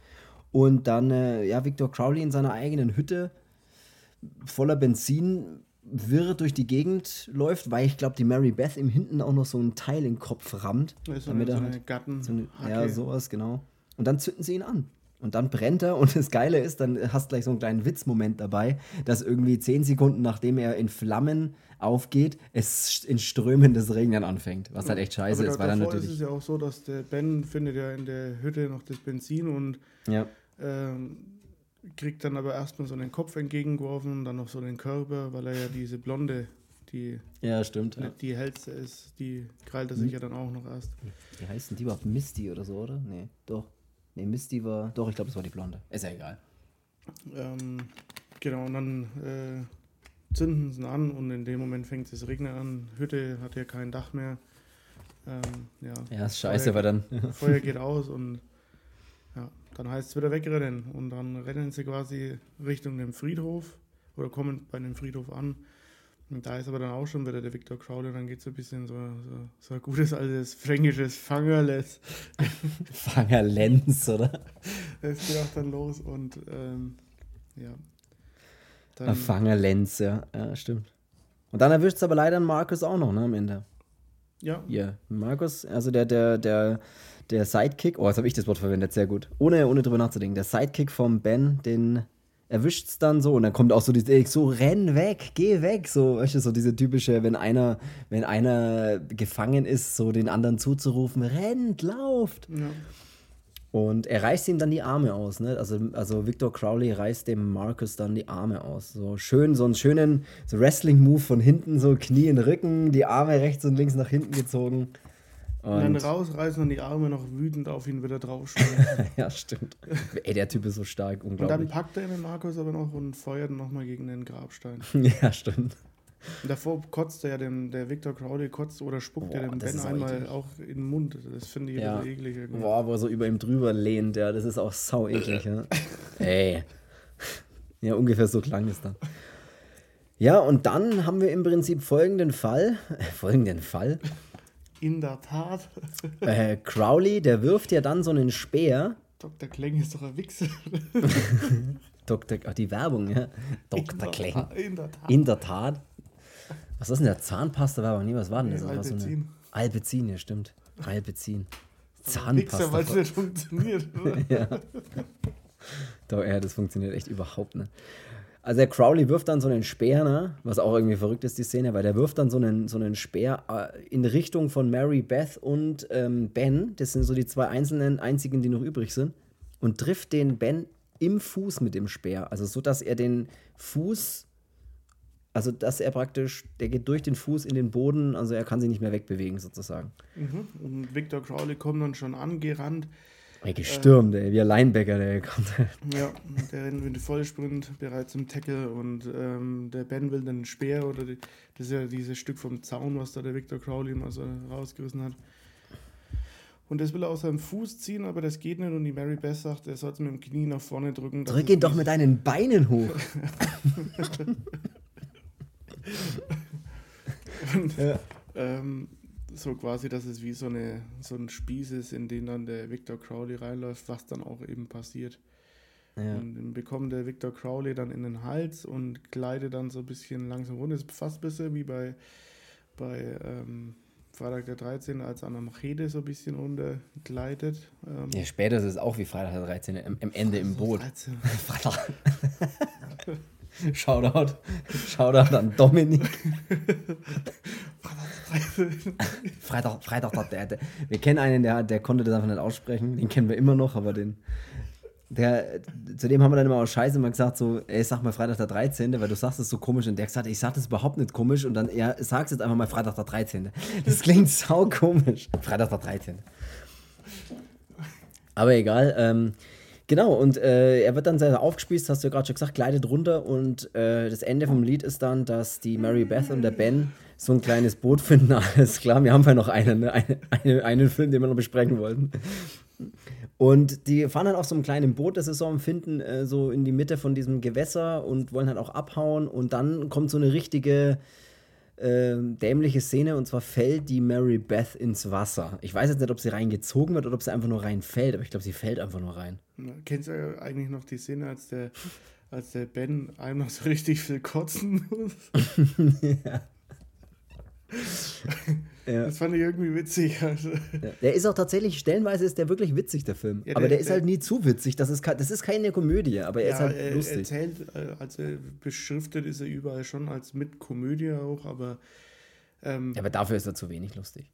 S1: Und dann, äh, ja, Victor Crowley in seiner eigenen Hütte voller Benzin wirr durch die Gegend läuft, weil ich glaube, die Mary Beth ihm hinten auch noch so ein Teil in den Kopf rammt.
S2: So damit eine, so eine Gatten.
S1: So eine, ja, sowas, genau. Und dann zünden sie ihn an. Und dann brennt er und das Geile ist, dann hast du gleich so einen kleinen Witzmoment dabei, dass irgendwie zehn Sekunden nachdem er in Flammen aufgeht, es in strömendes Regnen anfängt, was halt echt scheiße
S2: Aber
S1: ist. Weil dann
S2: natürlich ist es ja auch so, dass der Ben findet ja in der Hütte noch das Benzin und
S1: ja.
S2: ähm, kriegt dann aber erstmal so einen Kopf entgegengeworfen, dann noch so den Körper, weil er ja diese Blonde, die
S1: ja, stimmt,
S2: ja. die hellste ist, die krallt er sich hm. ja dann auch noch erst.
S1: Wie heißt denn die überhaupt? Misty oder so, oder? Nee, doch. Nee, Misty war. Doch, ich glaube, es war die Blonde. Ist ja egal.
S2: Ähm, genau, und dann äh, zünden sie an und in dem Moment fängt es regnen an. Hütte hat ja kein Dach mehr. Ähm, ja,
S1: ja, ist scheiße, Feuer, weil dann.
S2: Feuer geht aus und ja, dann heißt es wieder wegrennen. Und dann rennen sie quasi Richtung dem Friedhof oder kommen bei dem Friedhof an. Und da ist aber dann auch schon wieder der Viktor Kraude, dann geht es so ein bisschen so, so, so ein gutes altes fränkisches Fangerles. <laughs>
S1: Fangerlenz, oder?
S2: Das geht auch dann los und ähm, ja.
S1: Dann, Fangerlenz, ja. ja, stimmt. Und dann erwischt es aber leider Markus auch noch, ne, am Ende.
S2: Ja.
S1: Ja, Markus, also der, der, der, der Sidekick, oh, jetzt habe ich das Wort verwendet, sehr gut. Ohne, ohne drüber nachzudenken. Der Sidekick vom Ben, den erwischt es dann so und dann kommt auch so diese, so renn weg, geh weg, so, weißt du, so diese typische, wenn einer, wenn einer gefangen ist, so den anderen zuzurufen, rennt, lauft.
S2: Ja.
S1: Und er reißt ihm dann die Arme aus, ne? Also, also Victor Crowley reißt dem Marcus dann die Arme aus. So schön, so einen schönen so Wrestling-Move von hinten, so Knie in den Rücken, die Arme rechts und links nach hinten gezogen.
S2: Und, dann rausreißen und die Arme noch wütend auf ihn wieder draufschlagen. <laughs>
S1: ja, stimmt. Ey, der Typ ist so stark, unglaublich.
S2: Und dann packt er den Markus aber noch und feuert nochmal gegen den Grabstein. <laughs>
S1: ja, stimmt.
S2: Und davor kotzt er ja den, der Victor Crowley kotzt oder spuckt Boah, er dem Ben einmal eklig. auch in den Mund. Das finde ich ja. eklig. Irgendwie.
S1: Boah, wo er so über ihm drüber lehnt, ja, das ist auch sau eklig, ja. <laughs> Ey. Ja, ungefähr so klang es dann. Ja, und dann haben wir im Prinzip folgenden Fall. folgenden Fall.
S2: In der Tat. <laughs>
S1: äh, Crowley, der wirft ja dann so einen Speer.
S2: Dr. Kleng ist doch ein Wichser. <laughs>
S1: Dr. Ach, die Werbung, ja. Dr. Kleng.
S2: In der Tat.
S1: In der Tat. Was ist denn der Zahnpasta-Werbung? Nee, was war denn das?
S2: Nee, Alpezin. So eine...
S1: Alpezin, ja, stimmt. Alpezin. Zahnpasta.
S2: weil es nicht funktioniert. <laughs>
S1: ja. Doch, ja, das funktioniert echt überhaupt nicht. Also der Crowley wirft dann so einen Speer, ne? was auch irgendwie verrückt ist, die Szene, weil der wirft dann so einen, so einen Speer äh, in Richtung von Mary Beth und ähm, Ben. Das sind so die zwei einzelnen einzigen, die noch übrig sind. Und trifft den Ben im Fuß mit dem Speer. Also so, dass er den Fuß, also dass er praktisch, der geht durch den Fuß in den Boden, also er kann sich nicht mehr wegbewegen sozusagen.
S2: Mhm. Und Victor Crowley kommt dann schon angerannt
S1: Ey, gestürmt, äh, ey, wie ein Linebacker, der kommt. <laughs>
S2: Ja, der rennt mit dem Vollsprint bereits im Tackle und ähm, der Ben will dann einen Speer oder die, das ist ja dieses Stück vom Zaun, was da der Victor Crowley mal so rausgerissen hat. Und das will er aus seinem Fuß ziehen, aber das geht nicht. Und die Mary Beth sagt, er soll es mit dem Knie nach vorne drücken.
S1: Drück ihn doch mit deinen Beinen hoch. <laughs>
S2: und, ja. ähm, so quasi, dass es wie so, eine, so ein Spieß ist, in den dann der Victor Crowley reinläuft, was dann auch eben passiert. Ja. Und dann bekommt der Victor Crowley dann in den Hals und gleitet dann so ein bisschen langsam runter. Ist fast ein bisschen wie bei, bei ähm, Freitag der 13. als an der Machete so ein bisschen runtergleitet. Ähm,
S1: Ja, später ist es auch wie Freitag der 13. Am, am Ende im Boot.
S2: 13. <laughs> <laughs>
S1: Freitag. <laughs> <laughs> Shoutout. Shoutout an Dominik. <laughs> Freitag, Freitag, der, der, wir kennen einen, der, der konnte das einfach nicht aussprechen. Den kennen wir immer noch, aber den. Der, zu dem haben wir dann immer auch Scheiße mal gesagt, so, ey, sag mal Freitag der 13., weil du sagst es so komisch. Und der gesagt, ich sag das überhaupt nicht komisch. Und dann, ja, sag's jetzt einfach mal Freitag der 13. Das klingt sau komisch. Freitag der 13. Aber egal. Ähm, genau, und äh, er wird dann sehr aufgespießt, hast du ja gerade schon gesagt, gleitet runter. Und äh, das Ende vom Lied ist dann, dass die Mary Beth und der Ben so ein kleines Boot finden. Alles <laughs> klar, wir haben ja noch einen, ne? eine, eine, einen Film, den wir noch besprechen wollten. Und die fahren dann auf so einem kleinen Boot, das ist so am Finden, äh, so in die Mitte von diesem Gewässer und wollen halt auch abhauen. Und dann kommt so eine richtige äh, dämliche Szene und zwar fällt die Mary Beth ins Wasser. Ich weiß jetzt nicht, ob sie reingezogen wird oder ob sie einfach nur reinfällt, aber ich glaube, sie fällt einfach nur rein.
S2: Na, Kennst du ja eigentlich noch die Szene, als der, als der Ben noch so richtig viel kotzen muss? <laughs> <laughs>
S1: Ja. <laughs>
S2: Das fand ich irgendwie witzig. Also,
S1: Ja. Der ist auch tatsächlich, stellenweise ist der wirklich witzig, der Film.
S2: Ja,
S1: aber
S2: der-
S1: der ist
S2: der-
S1: halt nie zu witzig. Das ist, das ist keine Komödie, aber er ist
S2: ja,
S1: halt
S2: er
S1: lustig.
S2: erzählt, äh, also beschriftet ist er überall schon als mit Komödie auch, aber ähm,
S1: Ja, aber dafür ist er zu wenig lustig.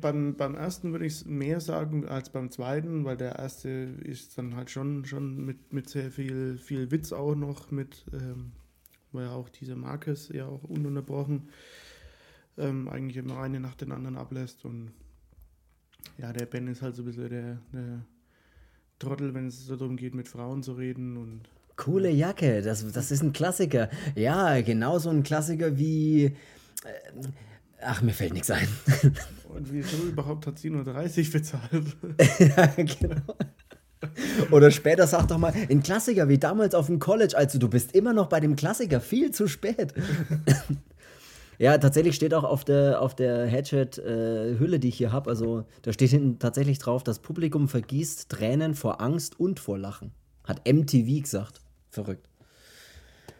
S2: beim, beim ersten würde ich mehr sagen als beim zweiten, weil der erste ist dann halt schon, schon mit, mit sehr viel, viel Witz auch noch, mit, ähm, weil auch dieser Marcus ja auch ununterbrochen ähm, eigentlich immer eine nach den anderen ablässt und ja, der Ben ist halt so ein bisschen der, der Trottel, wenn es so darum geht, mit Frauen zu reden und
S1: Coole Jacke, das, das ist ein Klassiker. Ja, genauso ein Klassiker wie. Äh, ach, mir fällt nichts ein. <laughs>
S2: Und wieso überhaupt hat sie nur 30 bezahlt? <laughs>
S1: ja, genau. Oder später sag doch mal, ein Klassiker wie damals auf dem College. Also, du bist immer noch bei dem Klassiker, viel zu spät. <laughs> ja, tatsächlich steht auch auf der, auf der Hatchet-Hülle, die ich hier habe, also da steht hinten tatsächlich drauf, das Publikum vergießt Tränen vor Angst und vor Lachen. Hat MTV gesagt. Verrückt.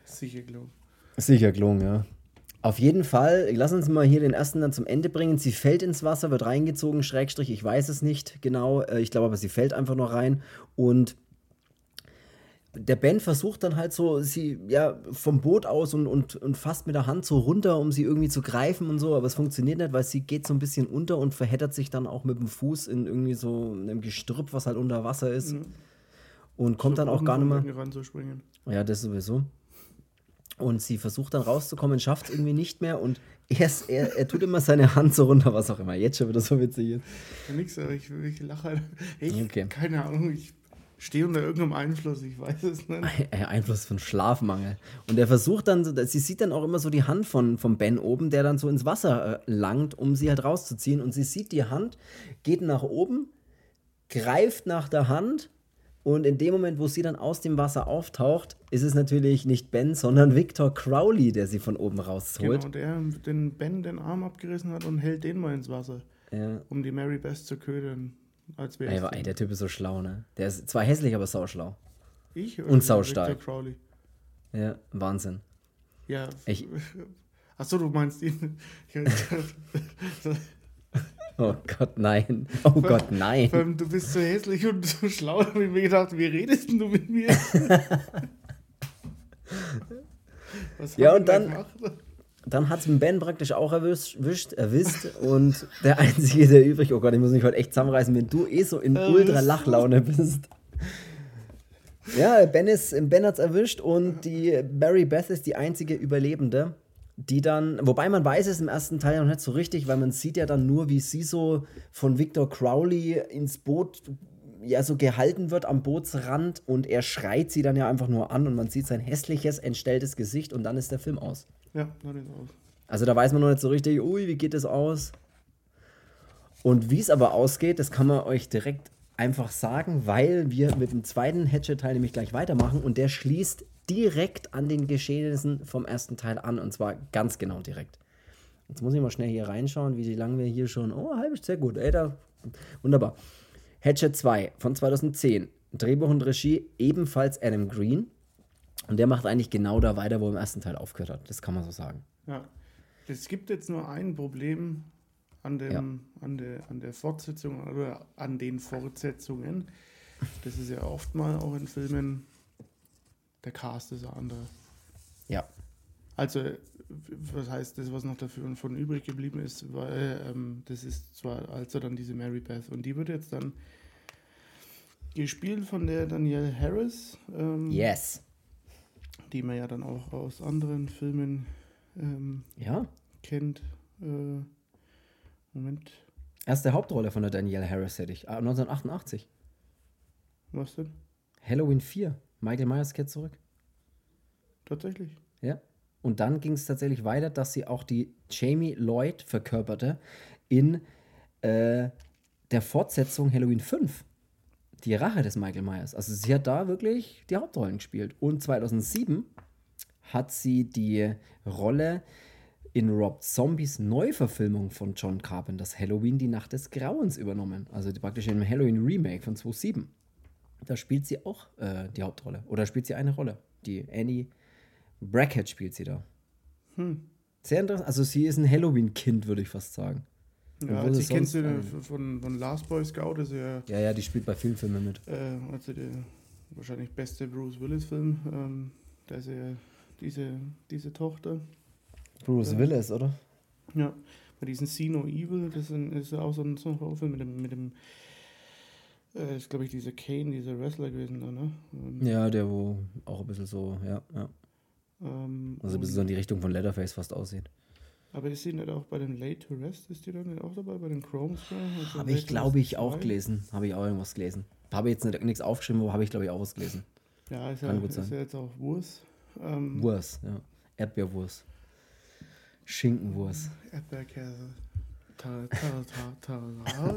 S2: Sicher, glaube
S1: Sicher gelungen, ja. Auf jeden Fall, lass uns mal hier den ersten dann zum Ende bringen. Sie fällt ins Wasser, wird reingezogen, Schrägstrich, ich weiß es nicht genau. Äh, Ich glaube aber, sie fällt einfach nur rein. Und der Ben versucht dann halt so, sie ja vom Boot aus und, und, und fasst mit der Hand so runter, um sie irgendwie zu greifen und so, aber es funktioniert nicht, weil sie geht so ein bisschen unter und verheddert sich dann auch mit dem Fuß in irgendwie so einem Gestrüpp, was halt unter Wasser ist. Und kommt dann auch gar nicht mehr.
S2: ranzuspringen.
S1: Ja, das sowieso. Und sie versucht dann rauszukommen, schafft es irgendwie nicht mehr und erst, er, er tut immer seine Hand so runter, was auch immer. Jetzt schon wieder so witzig ist.
S2: Ja, nix, aber ich, ich lache halt. Ich,
S1: Okay.
S2: keine Ahnung, ich stehe unter irgendeinem Einfluss, ich weiß es nicht.
S1: Ein Einfluss von Schlafmangel. Und er versucht dann, sie sieht dann auch immer so die Hand von, von Ben oben, der dann so ins Wasser äh, langt, um sie halt rauszuziehen. Und sie sieht die Hand, geht nach oben, greift nach der Hand. Und in dem Moment, wo sie dann aus dem Wasser auftaucht, ist es natürlich nicht Ben, sondern Victor Crowley, der sie von oben rausholt.
S2: Genau, der den Ben den Arm abgerissen hat und hält den mal ins Wasser,
S1: Ja.
S2: um die Mary Beth zu ködern. Als
S1: Ey, ey, der Typ ist so schlau, ne? Der ist zwar hässlich, aber sauschlau.
S2: Ich
S1: und saustark.
S2: Crowley.
S1: Ja, Wahnsinn.
S2: Ja.
S1: Ich- <laughs>
S2: Achso, du meinst ihn. <laughs> <laughs>
S1: Oh Gott, nein. Oh Gott, nein.
S2: Vor allem, du bist so hässlich und so schlau, da hab ich mir gedacht, wie redest du mit mir? Was
S1: Ja, und dann-
S2: gemacht?
S1: Dann hat es Ben praktisch auch erwischt, erwischt, und der Einzige, der übrig, oh Gott, ich muss mich heute echt zusammenreißen, wenn du eh so in. Ultra-Lachlaune bist. Ja, Ben, ist, ben hat es erwischt und die Mary Beth ist die einzige Überlebende, die dann, wobei man weiß es im ersten Teil noch nicht so richtig, weil man sieht ja dann nur, wie sie so von Victor Crowley ins Boot ja so gehalten wird am Bootsrand und er schreit sie dann ja einfach nur an und man sieht sein hässliches, entstelltes Gesicht und dann ist der Film aus.
S2: Ja, dann ist aus.
S1: Also da weiß man noch nicht so richtig, ui, wie geht das aus? Und wie es aber ausgeht, das kann man euch direkt einfach sagen, weil wir mit dem zweiten Hatchet-Teil nämlich gleich weitermachen und der schließt direkt an den Geschehnissen vom ersten Teil an und zwar ganz genau direkt. Jetzt muss ich mal schnell hier reinschauen, wie lange wir hier schon. Oh, halb sehr gut. Ey, da, wunderbar. Hatchet 2 von 2010. Drehbuch und Regie ebenfalls Adam Green. Und der macht eigentlich genau da weiter, wo er im ersten Teil aufgehört hat. Das kann man so sagen.
S2: Ja. Es gibt jetzt nur ein Problem an, dem, ja. an, der, an der Fortsetzung oder an den Fortsetzungen. Das ist ja oft mal auch in Filmen, der Cast ist ein anderer.
S1: Ja.
S2: Also, was heißt das, was noch dafür von übrig geblieben ist, weil ähm, das ist zwar also dann diese Mary Beth und die wird jetzt dann gespielt von der Danielle Harris.
S1: Ähm, yes.
S2: Die man ja dann auch aus anderen Filmen ähm,
S1: ja.
S2: kennt. Äh, Moment.
S1: Erste Hauptrolle von der Danielle Harris hätte ich. 1988.
S2: Ah, was denn?
S1: Halloween 4. Michael Myers kehrt zurück.
S2: Tatsächlich.
S1: Ja. Und dann ging es tatsächlich weiter, dass sie auch die Jamie Lloyd verkörperte in äh, der Fortsetzung Halloween 5. Die Rache des Michael Myers. Also sie hat da wirklich die Hauptrollen gespielt. Und 2007 hat sie die Rolle in Rob Zombies Neuverfilmung von John Carpenters Halloween, die Nacht des Grauens übernommen. Also praktisch im Halloween Remake von 2007. Da spielt sie auch äh, die Hauptrolle. Oder spielt sie eine Rolle. Die Annie Brackett spielt sie da. Hm. Sehr interessant. Also sie ist ein Halloween-Kind, würde ich fast sagen.
S2: Ja, sie kennt sie von, von Last Boy Scout. Ist ja,
S1: ja, ja, die spielt bei vielen Filmen mit.
S2: Äh, also der wahrscheinlich beste Bruce Willis-Film. Ähm, da ist ja diese, diese Tochter.
S1: Bruce äh, Willis, oder?
S2: Ja, bei diesem See No Evil, das ist ja auch so ein, so ein Horrorfilm mit dem, mit dem äh, ist glaube ich dieser Kane, dieser Wrestler gewesen da, ne?
S1: Ähm, ja, der wo auch ein bisschen so, ja, ja.
S2: Ähm,
S1: also ein bisschen so in die Richtung von Leatherface fast aussieht.
S2: Aber ist sie nicht auch bei den Late to Rest? Ist die dann nicht auch dabei bei den Chromes?
S1: Also habe ich, glaube ich, auch gelesen. Habe ich auch irgendwas gelesen. Habe jetzt nicht, nichts aufgeschrieben, aber habe ich, glaube ich, auch was gelesen.
S2: Ja, ist, ja, ist ja jetzt auch Wurst.
S1: Ähm, Wurst, ja. Erdbeerwurst. Schinkenwurst.
S2: Erdbeerkäse. Ta, ta, ta, <laughs>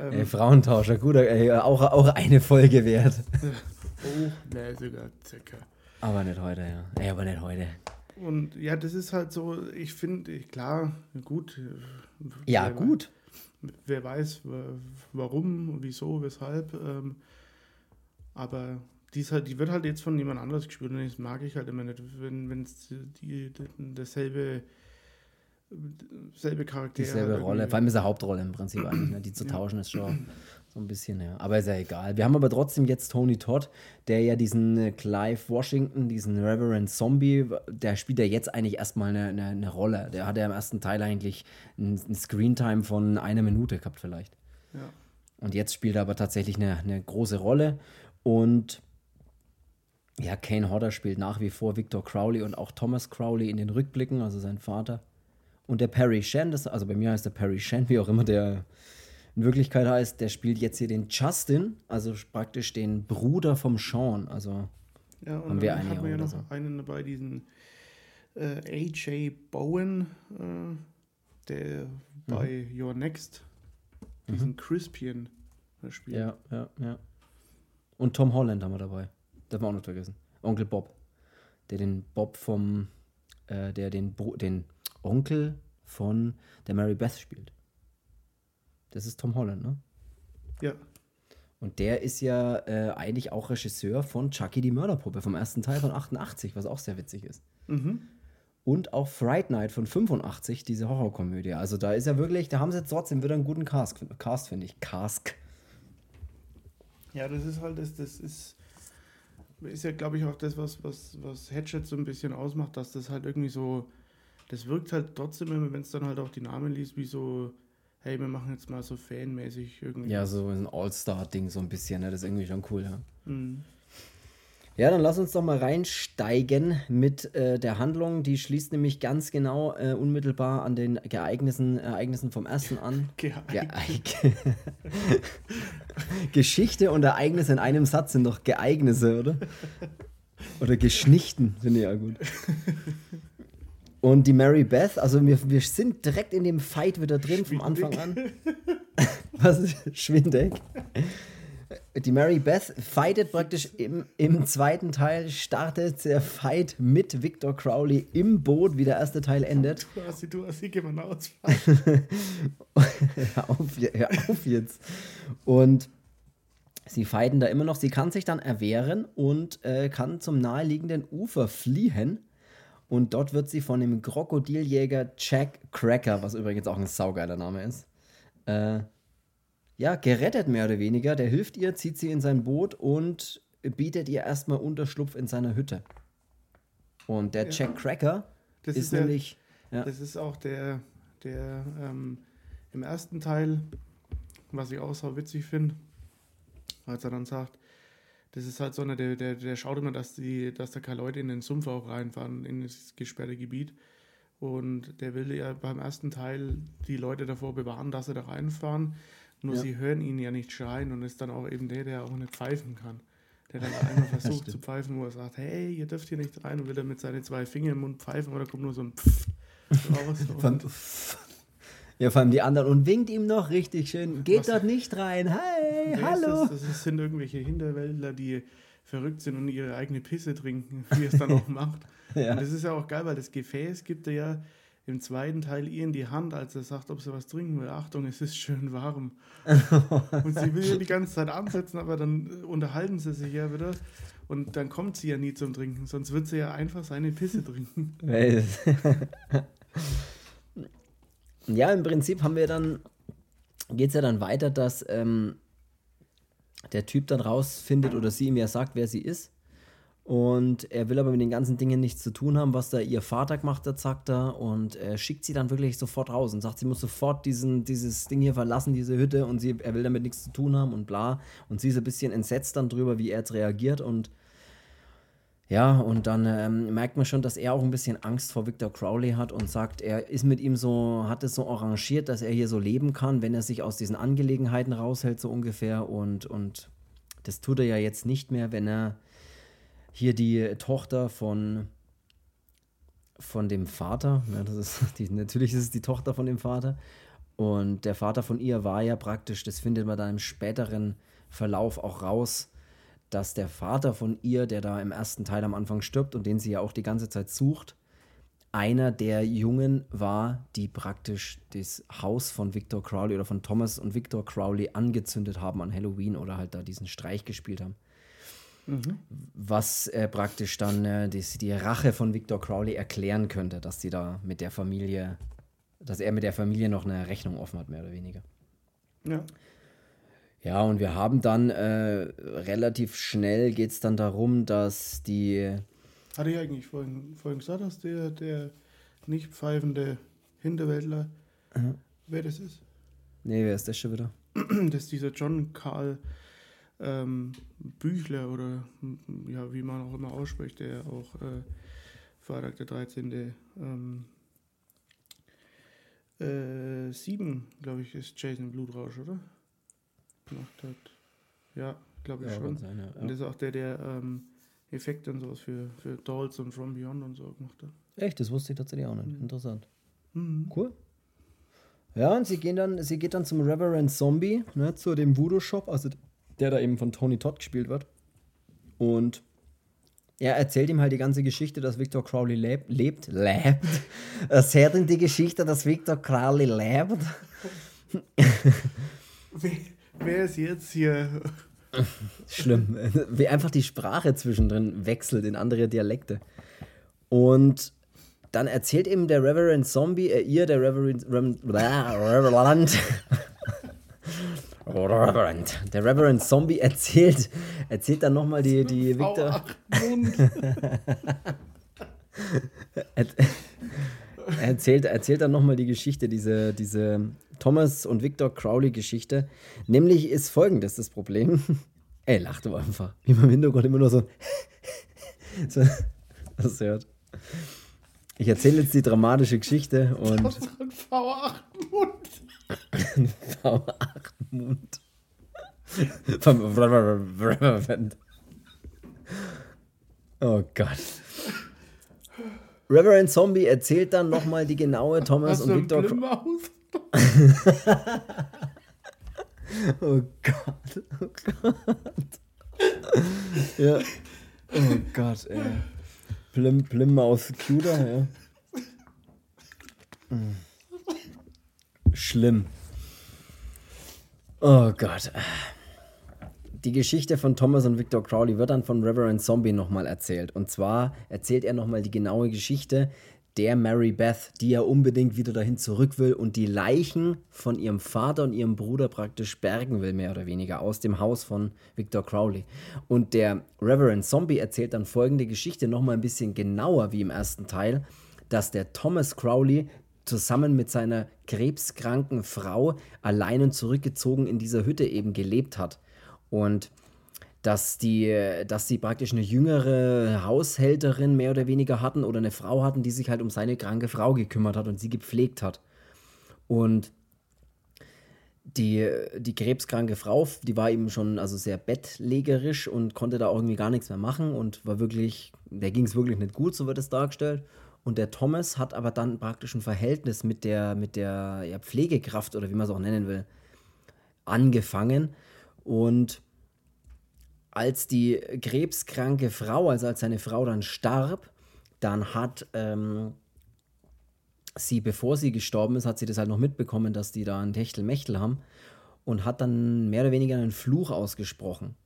S1: ähm, ey, Frauentauscher, guter, ey, auch, auch eine Folge wert. <laughs>
S2: oh, ne, sogar circa.
S1: Aber nicht heute, ja. Ey, aber nicht heute.
S2: Und ja, das ist halt so, ich finde, klar, gut.
S1: Ja, gut.
S2: Weiß, wer weiß, warum, wieso, weshalb. Ähm, aber die, ist halt, die wird halt jetzt von jemand anderes gespielt und das mag ich halt immer nicht, wenn es die, die, dasselbe selbe Charakter.
S1: Dieselbe Rolle, vor allem ist er Hauptrolle im Prinzip eigentlich. Ne? Die zu tauschen ist schon <clears throat> so ein bisschen, ja. Aber ist ja egal. Wir haben aber trotzdem jetzt Tony Todd, der ja diesen äh, Clive Washington, diesen Reverend Zombie, der spielt ja jetzt eigentlich erstmal eine, eine, eine Rolle. Der hat ja im ersten Teil eigentlich ein, Screentime von einer Minute gehabt, vielleicht.
S2: Ja.
S1: Und jetzt spielt er aber tatsächlich eine, eine große Rolle. Und ja, Kane Hodder spielt nach wie vor Victor Crowley und auch Thomas Crowley in den Rückblicken, also sein Vater. Und der Perry Shan, das, also bei mir heißt der Perry Shan, wie auch immer der in Wirklichkeit heißt, der spielt jetzt hier den Justin, also praktisch den Bruder vom Sean. Also
S2: ja, und haben wir dann hat man ja noch so. einen dabei, diesen äh, AJ Bowen, äh, der mhm. bei Your Next diesen mhm. Crispian spielt.
S1: Ja, ja, ja. Und Tom Holland haben wir dabei. Darf man auch noch vergessen. Onkel Bob. Der den Bob vom, äh, der den, den Onkel von der Mary Beth spielt. Das ist Tom Holland, ne?
S2: Ja.
S1: Und der ist ja äh, eigentlich auch Regisseur von Chucky die Mörderpuppe vom ersten Teil von 88, was auch sehr witzig ist.
S2: Mhm.
S1: Und auch Fright Night von 85, diese Horrorkomödie. Also da ist ja wirklich, da haben sie jetzt trotzdem wieder einen guten Cast, Cast finde ich. Cask.
S2: Ja, das ist halt, das, das ist, ist ja, glaube ich, auch das, was, was, was Hatchet so ein bisschen ausmacht, dass das halt irgendwie so das wirkt halt trotzdem immer, wenn es dann halt auch die Namen liest, wie so, hey, wir machen jetzt mal so fanmäßig irgendwie.
S1: Ja, so ein All-Star-Ding so ein bisschen, ne? das ist irgendwie schon cool, ja.
S2: Mhm.
S1: Ja, dann lass uns doch mal reinsteigen mit äh, der Handlung. Die schließt nämlich ganz genau äh, unmittelbar an den Ereignissen, Ereignissen vom ersten an. <laughs>
S2: Geeig <laughs>
S1: Geschichte und Ereignisse in einem Satz sind doch Geeignisse, oder? <laughs> Oder Geschnichten, finde ich ja gut. Und die Mary Beth, also wir, wir sind direkt in dem Fight wieder drin vom Anfang an. <laughs> Was ist Schwindeck? Die Mary Beth fightet praktisch im, im zweiten Teil, startet der Fight mit Victor Crowley im Boot, wie der erste Teil endet.
S2: Du hast sie, du hast sie, geh mal aus. <laughs>
S1: hör, auf, hör auf jetzt. Und sie fighten da immer noch. Sie kann sich dann erwehren und äh, kann zum naheliegenden Ufer fliehen Und dort wird sie von dem Krokodiljäger Jack Cracker, was übrigens auch ein saugeiler Name ist, äh, ja, gerettet mehr oder weniger. Der hilft ihr, zieht sie in sein Boot und bietet ihr erstmal Unterschlupf in seiner Hütte. Und der
S2: Ja.
S1: Jack Cracker
S2: Das
S1: ist,
S2: ist der-
S1: nämlich. Ja.
S2: Das ist auch der, der ähm, im ersten Teil, was ich auch so witzig finde, als er dann sagt, das ist halt so einer, der, der, der schaut immer, dass, die, dass da keine Leute in den Sumpf auch reinfahren, in das gesperrte Gebiet. Und der will ja beim ersten Teil die Leute davor bewahren, dass sie da reinfahren. Nur
S1: Ja.
S2: sie hören ihn ja nicht schreien und ist dann auch eben der, der auch nicht pfeifen kann. Der dann <laughs> einmal versucht zu pfeifen, wo er sagt, hey, ihr dürft hier nicht rein und will dann mit seinen zwei Fingern im Mund pfeifen oder kommt nur so ein <laughs> Pfff raus. Und
S1: ja, vor allem die anderen und winkt ihm noch richtig schön. Geht
S2: Was-
S1: dort nicht rein. Hi,
S2: ist
S1: hallo.
S2: Das, das sind irgendwelche Hinterwäldler, die verrückt sind und ihre eigene Pisse trinken, wie er es dann auch <laughs> macht.
S1: Ja.
S2: Und das ist ja auch geil, weil das Gefäß gibt er ja im zweiten Teil ihr in die Hand, als er sagt, ob sie was trinken will. Achtung, es ist schön warm. <laughs> und sie will ja die ganze Zeit ansetzen, aber dann unterhalten sie sich ja wieder. Und dann kommt sie ja nie zum Trinken, sonst wird sie ja einfach seine Pisse trinken. <laughs>
S1: Ja, im Prinzip haben wir dann, geht es ja dann weiter, dass ähm, der Typ dann rausfindet oder sie ihm ja sagt, wer sie ist. Und er will aber mit den ganzen Dingen nichts zu tun haben, was da ihr Vater gemacht hat, sagt er. Und er schickt sie dann wirklich sofort raus und sagt, sie muss sofort diesen, dieses Ding hier verlassen, diese Hütte. Und sie, er will damit nichts zu tun haben und bla. Und sie ist ein bisschen entsetzt dann drüber, wie er jetzt reagiert. Und ja, und dann ähm, merkt man schon, dass er auch ein bisschen Angst vor Victor Crowley hat und sagt, er ist mit ihm so, hat es so arrangiert, dass er hier so leben kann, wenn er sich aus diesen Angelegenheiten raushält, so ungefähr. Und, und das tut er ja jetzt nicht mehr, wenn er hier die Tochter von, von dem Vater, ja, das ist <laughs> die, natürlich ist es die Tochter von dem Vater. Und der Vater von ihr war ja praktisch, das findet man dann im späteren Verlauf auch raus, dass der Vater von ihr, der da im ersten Teil am Anfang stirbt und den sie ja auch die ganze Zeit sucht, einer der Jungen war, die praktisch das Haus von Victor Crowley oder von Thomas und Victor Crowley angezündet haben an Halloween oder halt da diesen Streich gespielt haben. Was äh, praktisch dann äh, die, die Rache von Victor Crowley erklären könnte, dass sie da mit der Familie, dass er mit der Familie noch eine Rechnung offen hat, mehr oder weniger.
S2: Ja.
S1: Ja, und wir haben dann äh, relativ schnell geht es dann darum, dass die.
S2: Hatte ich eigentlich vorhin, vorhin gesagt, dass der, der nicht pfeifende Hinterwäldler, wer das ist?
S1: Nee, wer ist das schon wieder? <clears throat>
S2: Das ist dieser John Karl ähm, Büchler oder ja, wie man auch immer ausspricht, der auch äh, Freitag der 13. Ähm, äh, 7, glaube ich, ist Jason Blutrausch, oder? Gemacht hat. Ja, glaube ich
S1: Ja,
S2: schon.
S1: sein, ja.
S2: Und das ist auch der, der ähm, Effekte und sowas für, für Dolls und From Beyond und so gemacht hat.
S1: Echt, das wusste ich tatsächlich auch nicht. Interessant.
S2: Mhm.
S1: Cool. Ja, und sie gehen dann, sie geht dann zum Reverend Zombie, ne, zu dem Voodoo-Shop, also der da eben von Tony Todd gespielt wird. Und er erzählt ihm halt die ganze Geschichte, dass Victor Crowley lebt, lebt, lebt. <laughs> Erzählt ihm die Geschichte, dass Victor Crowley lebt. <laughs>
S2: Wer, ist jetzt hier? <laughs>
S1: Schlimm. Wie einfach die Sprache zwischendrin wechselt in andere Dialekte. Und dann erzählt eben der Reverend Zombie, äh, ihr, der Reverend, Reverend, Reverend, Reverend, der Reverend Zombie erzählt, erzählt dann nochmal die, die Victor, <laughs> er, erzählt, erzählt dann nochmal die Geschichte, diese, diese Thomas und Victor Crowley Geschichte. Nämlich ist folgendes das Problem. <laughs> Ey, lacht doch einfach. Wie man im Hintergrund immer nur so, <laughs> so das hört. Ich erzähle jetzt die dramatische Geschichte und
S2: Unseren V8-Mund.
S1: V8-Mund. Vom. Oh Gott. Reverend Zombie erzählt dann nochmal die genaue Thomas
S2: Hast
S1: und
S2: einen
S1: Victor.
S2: Blimmaus?
S1: Oh Gott, oh Gott. ja. Oh Gott, ey. Plim, Plim aus Cuda, ja. Mm. Schlimm. Oh Gott. die Geschichte von Thomas und Victor Crowley wird dann von Reverend Zombie nochmal erzählt. Und zwar erzählt er nochmal die genaue Geschichte der Mary Beth, die ja unbedingt wieder dahin zurück will und die Leichen von ihrem Vater und ihrem Bruder praktisch bergen will, mehr oder weniger, aus dem Haus von Victor Crowley. Und der Reverend Zombie erzählt dann folgende Geschichte nochmal ein bisschen genauer wie im ersten Teil, dass der Thomas Crowley zusammen mit seiner krebskranken Frau allein und zurückgezogen in dieser Hütte eben gelebt hat. Und dass die, dass sie praktisch eine jüngere Haushälterin mehr oder weniger hatten oder eine Frau hatten, die sich halt um seine kranke Frau gekümmert hat und sie gepflegt hat. Und die, die krebskranke Frau, die war eben schon also sehr bettlägerisch und konnte da irgendwie gar nichts mehr machen und war wirklich, der ging es wirklich nicht gut, so wird es dargestellt. Und der Thomas hat aber dann praktisch ein Verhältnis mit der, mit der ja, Pflegekraft oder wie man es auch nennen will, angefangen. Und als die krebskranke Frau, also als seine Frau dann starb, dann hat ähm, sie, bevor sie gestorben ist, hat sie das halt noch mitbekommen, dass die da ein Techtelmechtel haben und hat dann mehr oder weniger einen Fluch ausgesprochen.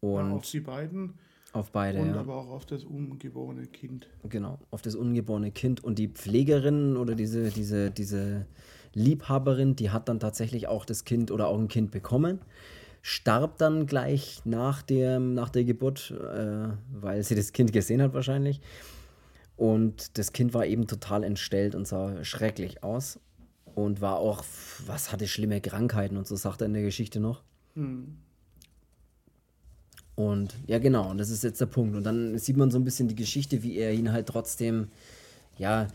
S2: Und ja, auf die beiden.
S1: Auf beide,
S2: und ja. aber auch auf das ungeborene Kind.
S1: Genau, auf das ungeborene Kind. Und die Pflegerin oder diese, diese, diese Liebhaberin, die hat dann tatsächlich auch das Kind oder auch ein Kind bekommen starb dann gleich nach der, nach der Geburt, äh, weil sie das Kind gesehen hat wahrscheinlich. Und das Kind war eben total entstellt und sah schrecklich aus. Und war auch, was hatte schlimme Krankheiten und so, sagt er in der Geschichte noch. Hm. Und ja, genau, und das ist jetzt der Punkt. Und dann sieht man so ein bisschen die Geschichte, wie er ihn halt trotzdem, ja,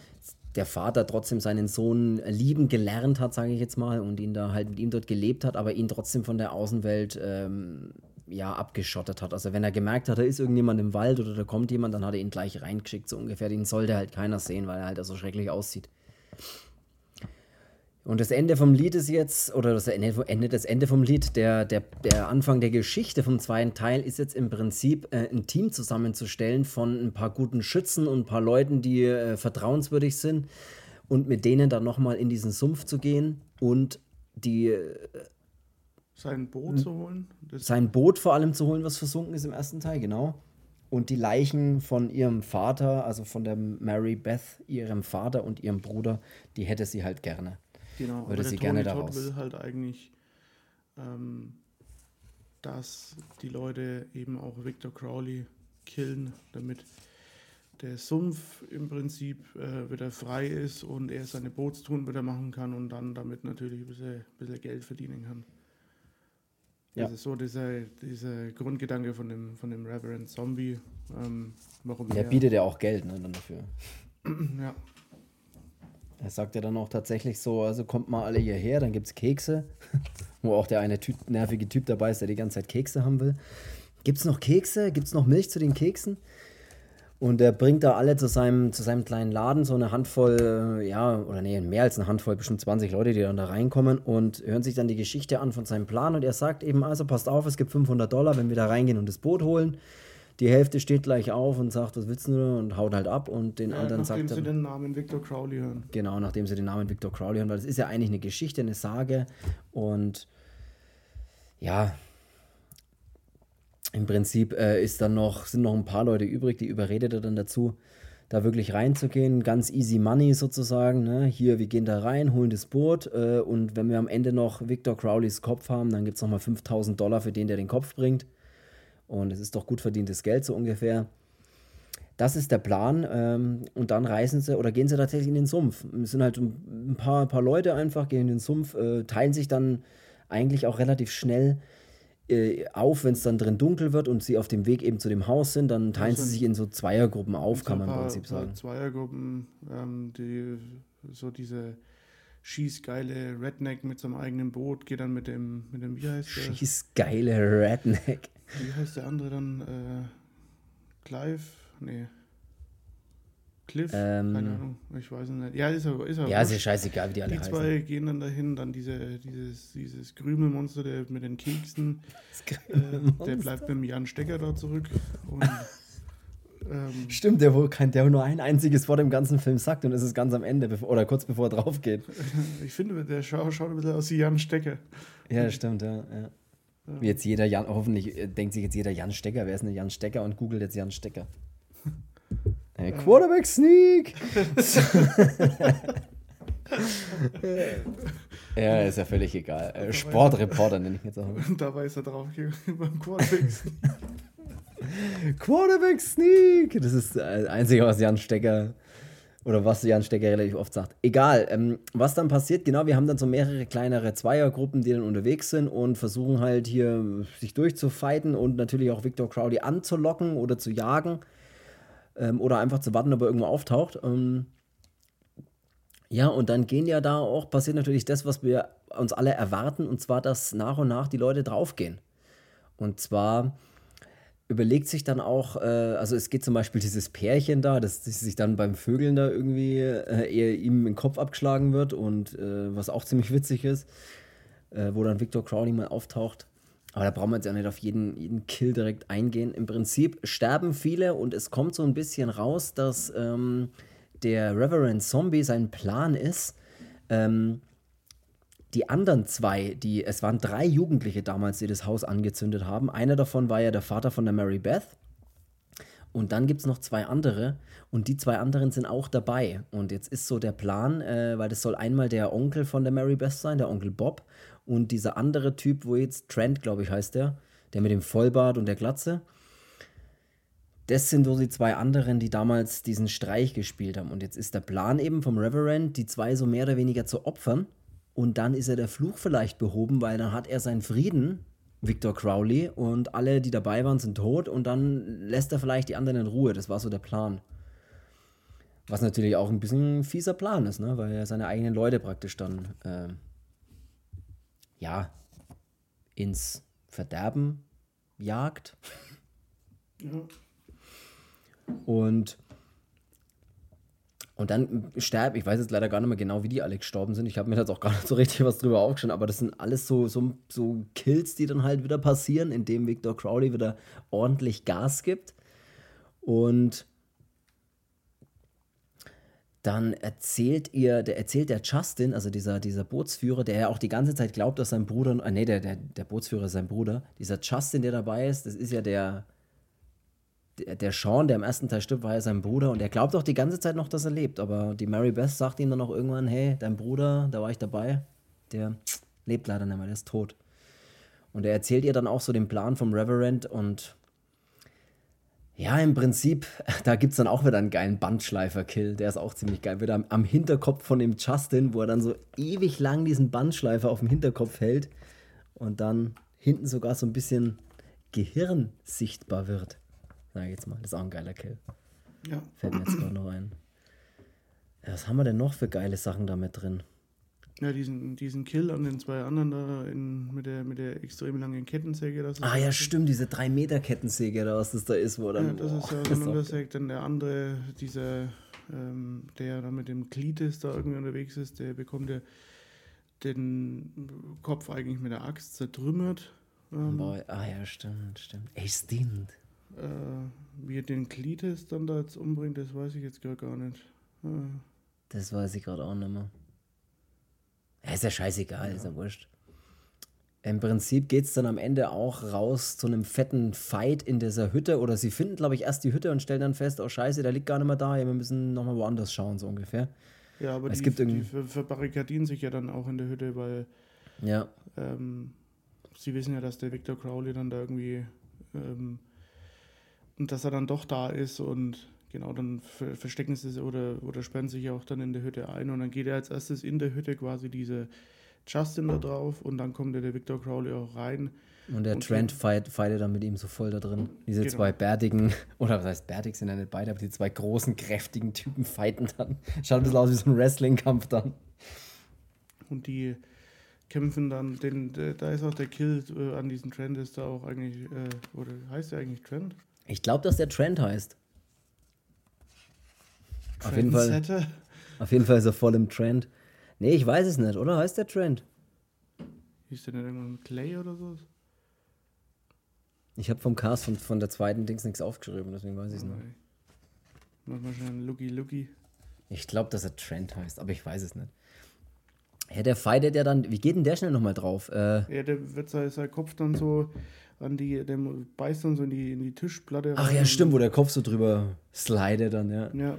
S1: der Vater trotzdem seinen Sohn lieben gelernt hat, sage ich jetzt mal, und ihn da halt mit ihm dort gelebt hat, aber ihn trotzdem von der Außenwelt ähm, ja abgeschottet hat. Also wenn er gemerkt hat, da ist irgendjemand im Wald oder da kommt jemand, dann hat er ihn gleich reingeschickt, so ungefähr. Den sollte halt keiner sehen, weil er halt so schrecklich aussieht. Und das Ende vom Lied ist jetzt, oder das Ende, das Ende vom Lied, der, der, der Anfang der Geschichte vom zweiten Teil ist jetzt im Prinzip äh, ein Team zusammenzustellen von ein paar guten Schützen und ein paar Leuten, die äh, vertrauenswürdig sind und mit denen dann nochmal in diesen Sumpf zu gehen und die. Äh,
S2: sein Boot zu holen?
S1: sein Boot vor allem zu holen, was versunken ist im ersten Teil, genau. Und die Leichen von ihrem Vater, also von der Mary Beth, ihrem Vater und ihrem Bruder, die hätte sie halt gerne.
S2: Genau, würde sie gerne daraus. will halt eigentlich, ähm, dass die Leute eben auch Victor Crowley killen, damit der Sumpf im Prinzip äh, wieder frei ist und er seine Bootstouren wieder machen kann und dann damit natürlich ein bisschen, bisschen Geld verdienen kann. Ja. Das ist so dieser, dieser Grundgedanke von dem, von dem Reverend Zombie. Ähm,
S1: warum Der bietet ja auch Geld ne, dann dafür.
S2: ja.
S1: Er sagt ja dann auch tatsächlich so, also kommt mal alle hierher, dann gibt es Kekse, <laughs> wo auch der eine typ, nervige Typ dabei ist, der die ganze Zeit Kekse haben will. Gibt es noch Kekse? Gibt es noch Milch zu den Keksen? Und er bringt da alle zu seinem, zu seinem kleinen Laden, so eine Handvoll, äh, ja, oder nee, mehr als eine Handvoll, bestimmt 20 Leute, die dann da reinkommen und hören sich dann die Geschichte an von seinem Plan. Und er sagt eben, also passt auf, es gibt 500 Dollar, wenn wir da reingehen und das Boot holen. Die Hälfte steht gleich auf und sagt, was willst du und haut halt ab und den ja, anderen
S2: sagt
S1: Nachdem
S2: sie den Namen Victor Crowley hören.
S1: Genau, nachdem sie den Namen Victor Crowley hören, weil es ist ja eigentlich eine Geschichte, eine Sage und ja, im Prinzip äh, ist dann noch, sind noch ein paar Leute übrig, die überredet er dann dazu, da wirklich reinzugehen. Ganz easy money sozusagen. Ne? Hier, wir gehen da rein, holen das Boot äh, und wenn wir am Ende noch Victor Crowleys Kopf haben, dann gibt es nochmal 5000 Dollar für den, der den Kopf bringt. Und es ist doch gut verdientes Geld, so ungefähr. Das ist der Plan. Ähm, und dann reisen sie oder gehen sie tatsächlich in den Sumpf. Es sind halt ein paar, ein paar Leute einfach, gehen in den Sumpf, äh, teilen sich dann eigentlich auch relativ schnell äh, auf, wenn es dann drin dunkel wird und sie auf dem Weg eben zu dem Haus sind, dann teilen also sie sich in so Zweiergruppen auf, kann man im Prinzip sagen.
S2: Zweiergruppen, ähm, die so diese schießgeile Redneck mit seinem eigenen Boot, geht dann mit dem, mit dem wie heißt
S1: der? Schießgeile Redneck.
S2: Wie heißt der andere dann? Äh, Clive? Nee. Cliff? Ähm, Keine Ahnung, ich weiß nicht. Ja, ist aber. Ist
S1: ja, ist ja scheißegal, wie die alle
S2: Die zwei heißen. gehen dann dahin, dann diese, dieses, dieses Krümelmonster der mit den Keksen. Äh, der bleibt mit dem Jan Stecker da zurück. Und
S1: ähm, Stimmt, der wo, kein, der nur ein einziges Wort im ganzen Film sagt und es ist ganz am Ende oder kurz bevor er drauf geht. <laughs>
S2: Ich finde, der schaut, schaut ein bisschen aus wie Jan Stecker.
S1: Ja, stimmt, ja. ja. Ja. Wie jetzt jeder Jan, hoffentlich äh, denkt sich jetzt jeder Jan Stecker, wer ist denn Jan Stecker und googelt jetzt Jan Stecker. Hey, <laughs> Quarterback Sneak! <laughs> ja, ist ja völlig egal. Äh, Sportreporter nenne ich jetzt auch.
S2: Dabei ist er drauf beim Quarterback Sneak.
S1: Quarterback Sneak! Das ist das Einzige, was Jan Stecker oder was Jan Stecker relativ oft sagt. Egal, ähm, was dann passiert, genau, wir haben dann so mehrere kleinere Zweiergruppen, die dann unterwegs sind und versuchen halt hier sich durchzufighten und natürlich auch Victor Crowley anzulocken oder zu jagen ähm, oder einfach zu warten, ob er irgendwo auftaucht. Ähm, ja, und dann gehen ja da auch, passiert natürlich das, was wir uns alle erwarten, und zwar, dass nach und nach die Leute draufgehen. Und zwar überlegt sich dann auch, äh, also es geht zum Beispiel dieses Pärchen da, das sich dann beim Vögeln da irgendwie äh, eher ihm den Kopf abgeschlagen wird und äh, was auch ziemlich witzig ist, äh, wo dann Victor Crowley mal auftaucht. Aber da brauchen wir jetzt ja nicht auf jeden, jeden Kill direkt eingehen. Im Prinzip sterben viele und es kommt so ein bisschen raus, dass ähm, der Reverend Zombie sein Plan ist, ähm, die anderen zwei, die, es waren drei Jugendliche damals, die das Haus angezündet haben. Einer davon war ja der Vater von der Mary Beth. Und dann gibt es noch zwei andere und die zwei anderen sind auch dabei. Und jetzt ist so der Plan, äh, weil das soll einmal der Onkel von der Mary Beth sein, der Onkel Bob, und dieser andere Typ, wo jetzt Trent, glaube ich, heißt der, der mit dem Vollbart und der Glatze. Das sind so die zwei anderen, die damals diesen Streich gespielt haben. Und jetzt ist der Plan eben vom Reverend, die zwei so mehr oder weniger zu opfern und dann ist er der Fluch vielleicht behoben, weil dann hat er seinen Frieden, Victor Crowley, und alle, die dabei waren, sind tot und dann lässt er vielleicht die anderen in Ruhe. Das war so der Plan. Was natürlich auch ein bisschen ein fieser Plan ist, ne? weil er seine eigenen Leute praktisch dann äh, ja ins Verderben jagt. Ja. Und und dann sterben, ich weiß jetzt leider gar nicht mehr genau, wie die alle gestorben sind. Ich habe mir jetzt auch gar nicht so richtig was drüber aufgeschrieben, aber das sind alles so, so, so Kills, die dann halt wieder passieren, indem Victor Crowley wieder ordentlich Gas gibt. Und dann erzählt ihr, der erzählt der Justin, also dieser, dieser Bootsführer, der ja auch die ganze Zeit glaubt, dass sein Bruder, äh, nee, der, der, der Bootsführer ist sein Bruder, dieser Justin, der dabei ist, das ist ja der, der, Sean, der im ersten Teil stirbt, war ja sein Bruder und er glaubt auch die ganze Zeit noch, dass er lebt. Aber die Mary Beth sagt ihm dann auch irgendwann: Hey, dein Bruder, da war ich dabei, der lebt leider nicht mehr, der ist tot. Und er erzählt ihr dann auch so den Plan vom Reverend und ja, im Prinzip, <laughs> da gibt es dann auch wieder einen geilen Bandschleifer-Kill. Der ist auch ziemlich geil. Wieder am, am, Hinterkopf von dem Justin, wo er dann so ewig lang diesen Bandschleifer auf dem Hinterkopf hält und dann hinten sogar so ein bisschen Gehirn sichtbar wird sag ich jetzt mal. Das ist auch ein geiler Kill. Ja. Fällt mir jetzt gerade noch ein. Ja, was haben wir denn noch für geile Sachen da mit drin?
S2: Ja, diesen, diesen Kill an den zwei anderen da in, mit, der, mit der extrem langen Kettensäge.
S1: Das ah ja, stimmt, diese 3 Meter Kettensäge da, was das da ist, wo dann.
S2: Ja, das boah, ist ja dann untersägt. Dann der andere, dieser, ähm, der dann mit dem Glitis da irgendwie unterwegs ist, der bekommt ja den Kopf eigentlich mit der Axt zertrümmert.
S1: Ähm, Boah, ah ja, stimmt, stimmt. Ey, stimmt.
S2: Äh, wie er den Glides dann da jetzt umbringt, das weiß ich jetzt gar, gar nicht. Äh.
S1: Das weiß ich gerade auch nicht mehr. Ja, ist ja scheißegal, ja. ist ja wurscht. Im Prinzip geht es dann am Ende auch raus zu einem fetten Fight in dieser Hütte. Oder sie finden, glaube ich, erst die Hütte und stellen dann fest, oh scheiße, der liegt gar nicht mehr da, ja, wir müssen nochmal woanders schauen, so ungefähr.
S2: Ja, aber es die, gibt irgendwie... die verbarrikadieren sich ja dann auch in der Hütte, weil ja. Ähm, sie wissen ja, dass der Victor Crowley dann da irgendwie ähm, und dass er dann doch da ist und genau, dann verstecken sie sich oder, oder sperren sich auch dann in der Hütte ein und dann geht er als erstes in der Hütte quasi diese Justin da drauf und dann kommt der, der Victor Crowley auch rein.
S1: Und der und Trent fight, fightet dann mit ihm so voll da drin. Diese genau. zwei bärtigen, <laughs> oder was heißt bärtig sind ja nicht beide, aber die zwei großen, kräftigen Typen fighten dann. Schaut ein bisschen aus wie so ein Wrestling-Kampf dann.
S2: Und die kämpfen dann, den, da ist auch der Kill äh, an diesem Trent, ist da auch eigentlich, äh, oder heißt der eigentlich Trent?
S1: Ich glaube, dass der Trend heißt. Auf jeden, Fall, auf jeden Fall ist er voll im Trend. Nee, ich weiß es nicht, oder? Heißt der Trend?
S2: Hieß der denn irgendwann Clay oder so?
S1: Ich habe vom Cast von, von der zweiten Dings nichts aufgeschrieben, deswegen weiß ich es
S2: nicht. Mach mal schnell einen Looky Looky.
S1: Ich glaube, dass er Trend heißt, aber ich weiß es nicht. Ja, der fightet ja dann, wie geht denn der schnell nochmal drauf? Äh,
S2: Ja, der wird sein, sein Kopf dann so an die, der beißt dann so in die, in die Tischplatte.
S1: ach ja, stimmt, wo der Kopf so drüber slidet dann, ja.
S2: Ja.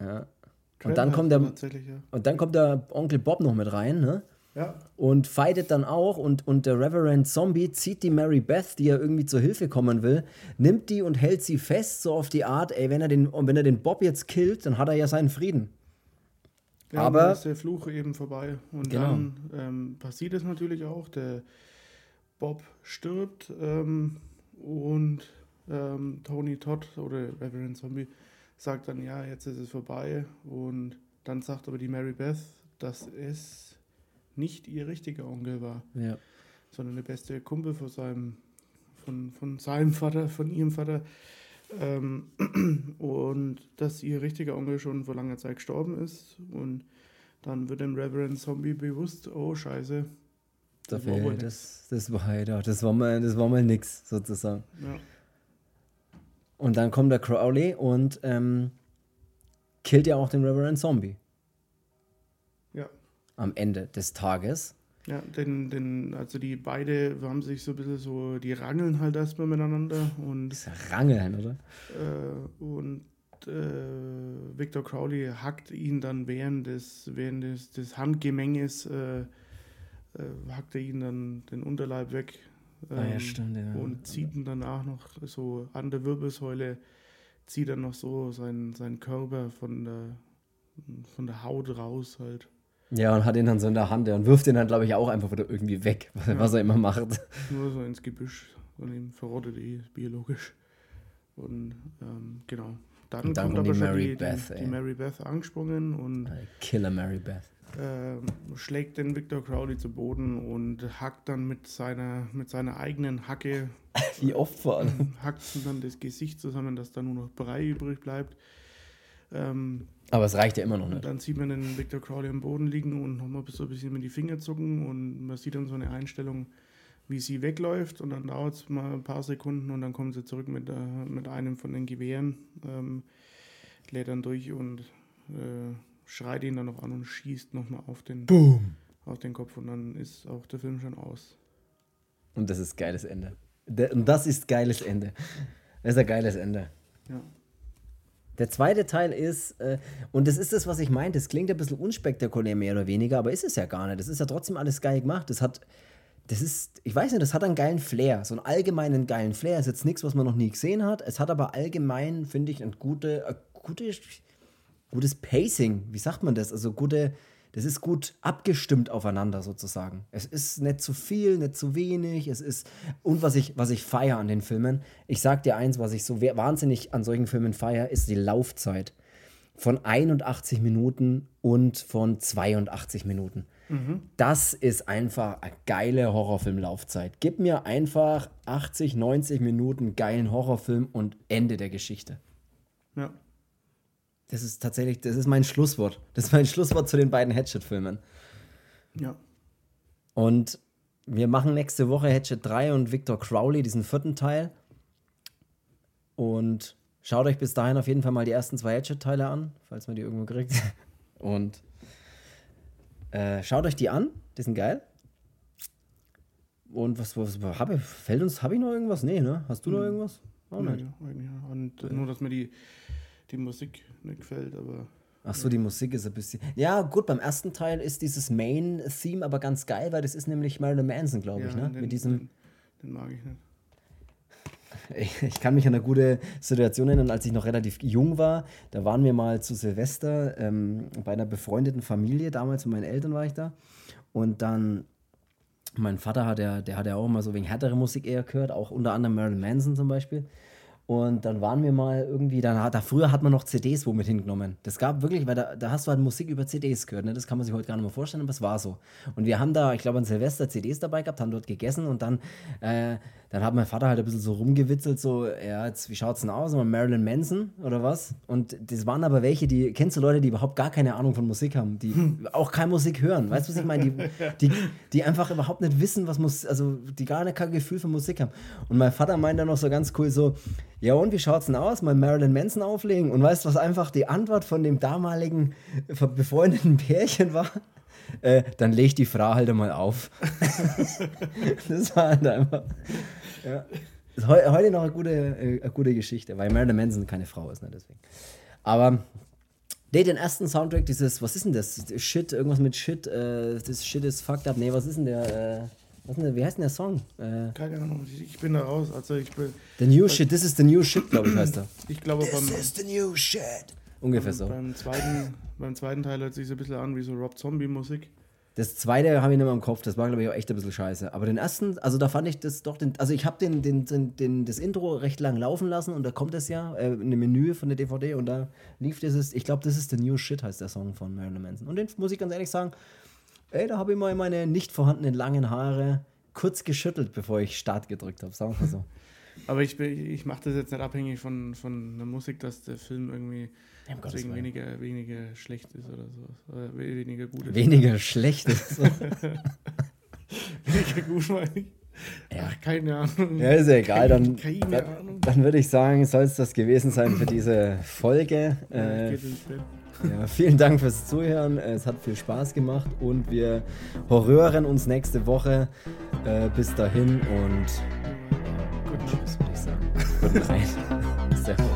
S1: ja. Und dann kommt der,
S2: er ja.
S1: und dann kommt der Onkel Bob noch mit rein, ne?
S2: Ja,
S1: und fightet dann auch und, und der Reverend Zombie zieht die Mary Beth, die ja irgendwie zur Hilfe kommen will, nimmt die und hält sie fest, so auf die Art, ey, wenn er den, wenn er den Bob jetzt killt, dann hat er ja seinen Frieden.
S2: Ja
S1: Aber-
S2: dann ist der Fluch eben vorbei. Und
S1: Genau.
S2: dann ähm, passiert es natürlich auch. Der Bob stirbt ähm, und ähm, Tony Todd oder Reverend Zombie sagt dann, ja, jetzt ist es vorbei. Und dann sagt aber die Mary Beth, dass es nicht ihr richtiger Onkel war.
S1: Ja.
S2: sondern der beste Kumpel von seinem, von, von seinem Vater, von ihrem Vater. Ähm, <clears throat> und dass ihr richtiger Onkel schon vor langer Zeit gestorben ist. Und dann wird dem Reverend Zombie bewusst, oh Scheiße.
S1: Das,
S2: war wohl
S1: war, das, das war ja, das war mal, das war mal nix, sozusagen.
S2: Ja,
S1: Und dann kommt der Crowley und ähm, killt ja auch den Reverend Zombie
S2: ja.
S1: am Ende des Tages.
S2: Ja, denn, denn, also die beide haben sich so ein bisschen so, die rangeln halt erstmal miteinander und
S1: Das ist ja Rangeln, oder?
S2: Äh, und äh, Victor Crowley hackt ihn dann während des, während des, des Handgemenges, äh, äh, hackt er ihn dann den Unterleib weg.
S1: ah ja,
S2: ähm,
S1: stimmt, ja.
S2: Und zieht ihn danach noch so an der Wirbelsäule, zieht dann noch so seinen, seinen Körper von der, von der Haut raus halt.
S1: Ja, und hat ihn dann so in der Hand ja, und wirft ihn dann, glaube ich, auch einfach wieder irgendwie weg, was er immer macht.
S2: Nur so ins Gebüsch und ihn verrottet eh biologisch. Und ähm, genau. Dann,
S1: Und dann
S2: kommt aber
S1: die
S2: schon
S1: Mary
S2: die,
S1: Beth,
S2: die, die Mary Beth angesprungen und
S1: Killer Mary Beth.
S2: ähm, schlägt den Victor Crowley zu Boden und hackt dann mit seiner, mit seiner eigenen Hacke, <laughs>
S1: Wie oft vor allem.
S2: hackt ihm dann das Gesicht zusammen, dass da nur noch Brei übrig bleibt. Ähm,
S1: Aber es reicht ja immer noch
S2: und
S1: nicht.
S2: dann sieht man den Victor Crowley am Boden liegen und nochmal so ein bisschen mit die Finger zucken und man sieht dann so eine Einstellung, wie sie wegläuft und dann dauert es mal ein paar Sekunden und dann kommen sie zurück mit, äh, mit einem von den Gewehren, ähm, lädt dann durch und äh, schreit ihn dann noch an und schießt nochmal auf den,
S1: Boom.
S2: auf den Kopf und dann ist auch der Film schon aus.
S1: Und das ist geiles Ende. Und das ist geiles Ende. Das ist ein geiles Ende.
S2: Ja.
S1: Der zweite Teil ist, äh, und das ist das, was ich meinte, es klingt ein bisschen unspektakulär, mehr oder weniger, aber ist es ja gar nicht. Das ist ja trotzdem alles geil gemacht. Das hat, das ist, ich weiß nicht, das hat einen geilen Flair, so einen allgemeinen geilen Flair. Ist jetzt nichts, was man noch nie gesehen hat. Es hat aber allgemein, finde ich, ein gute, ein gute, gutes Pacing. Wie sagt man das? Also gute, das ist gut abgestimmt aufeinander sozusagen. Es ist nicht zu viel, nicht zu wenig. Es ist und was ich, was ich feiere an den Filmen. Ich sag dir eins, was ich so wahnsinnig an solchen Filmen feiere, ist die Laufzeit von 81 Minuten und von 82 Minuten. Das ist einfach eine geile Horrorfilmlaufzeit. Gib mir einfach 80, 90 Minuten geilen Horrorfilm und Ende der Geschichte.
S2: Ja.
S1: Das ist tatsächlich, das ist mein Schlusswort. Das ist mein Schlusswort zu den beiden Hatchet-Filmen.
S2: Ja.
S1: Und wir machen nächste Woche Hatchet 3 und Victor Crowley, diesen vierten Teil. Und schaut euch bis dahin auf jeden Fall mal die ersten zwei Hatchet-Teile an, falls man die irgendwo kriegt. <laughs> Und äh, schaut euch die an, die sind geil. Und was, was hab ich, fällt uns, habe ich noch irgendwas? Nee, ne? Hast du noch irgendwas? Auch
S2: Nee,
S1: nicht.
S2: ja. Und nur, dass mir die, die Musik nicht gefällt, aber
S1: Ach so, die Musik ist ein bisschen. Ja, gut, beim ersten Teil ist dieses Main-Theme aber ganz geil, weil das ist nämlich Marilyn Manson, glaube ich,
S2: ja,
S1: ne?
S2: den,
S1: Mit diesem.
S2: den, den mag ich nicht.
S1: Ich, ich kann mich an eine gute Situation erinnern, als ich noch relativ jung war. Da waren wir mal zu Silvester ähm, bei einer befreundeten Familie. Damals mit meinen Eltern war ich da. Und dann, mein Vater hat ja, der hat ja auch mal so wegen härtere Musik eher gehört, auch unter anderem Marilyn Manson zum Beispiel. Und dann waren wir mal irgendwie, dann da früher hat man noch CDs womit hingenommen. Das gab wirklich, weil da, da hast du halt Musik über CDs gehört, ne? das kann man sich heute gar nicht mehr vorstellen, aber es war so. Und wir haben da, ich glaube, an Silvester CDs dabei gehabt, haben dort gegessen und dann, äh, dann hat mein Vater halt ein bisschen so rumgewitzelt, so, ja, jetzt, wie schaut's denn aus? Mal Marilyn Manson oder was? Und das waren aber welche, die, kennst du Leute, die überhaupt gar keine Ahnung von Musik haben, die auch keine Musik hören, weißt du, was ich meine? Die, <laughs> die, die einfach überhaupt nicht wissen, was muss, also die gar nicht kein Gefühl für Musik haben. Und mein Vater meint dann noch so ganz cool so, ja und, wie schaut's denn aus? Mal Marilyn Manson auflegen? Und weißt du, was einfach die Antwort von dem damaligen befreundeten Pärchen war? Äh, dann leg die Frau halt einmal auf. <laughs> das war halt einfach. Ja. Ist heu, heute noch eine gute, äh, eine gute Geschichte, weil Marilyn Manson keine Frau ist, ne, deswegen. Aber Nee, den ersten Soundtrack, dieses, was ist denn das? Shit, irgendwas mit Shit, äh, das Shit ist fucked up. Nee, was ist denn der, äh, was ist denn der, wie heißt denn der Song? Äh,
S2: Keine Ahnung, ich, ich bin da raus. Also ich bin,
S1: the New Shit, this is the new shit, glaube ich, heißt er.
S2: ich glaube, beim,
S1: the new shit. Ungefähr so.
S2: beim, zweiten, beim zweiten Teil hört sich so ein bisschen an wie so Rob Zombie-Musik.
S1: Das zweite habe ich nicht mehr im Kopf, das war, glaube ich, auch echt ein bisschen scheiße. Aber den ersten, also da fand ich das doch, den, also ich habe den, den, den, den, das Intro recht lang laufen lassen und da kommt es ja, äh, in dem Menü von der DVD und da lief dieses, ich glaube, das ist The New Shit, heißt der Song von Marilyn Manson. Und den muss ich ganz ehrlich sagen, ey, da habe ich mal meine nicht vorhandenen langen Haare kurz geschüttelt, bevor ich Start gedrückt habe, sagen wir so. <laughs>
S2: Aber ich, ich mache das jetzt nicht abhängig von, von der Musik, dass der Film irgendwie
S1: um
S2: deswegen weniger, weniger schlecht ist oder sowas. Oder we- weniger gut ist.
S1: Weniger schlecht ist. <laughs>
S2: weniger gut, meine ich.
S1: Ja.
S2: Ach, keine Ahnung.
S1: Ja, ist ja egal. Dann,
S2: Keine
S1: dann,
S2: Ahnung.
S1: dann würde ich sagen, soll es das gewesen sein für diese Folge. Äh,
S2: ins Bett.
S1: ja, vielen Dank fürs Zuhören. Es hat viel Spaß gemacht und wir horrören uns nächste Woche. Äh, bis dahin und
S2: Gut,
S1: tschüss, würde ich sagen. Guten Nacht. Servus.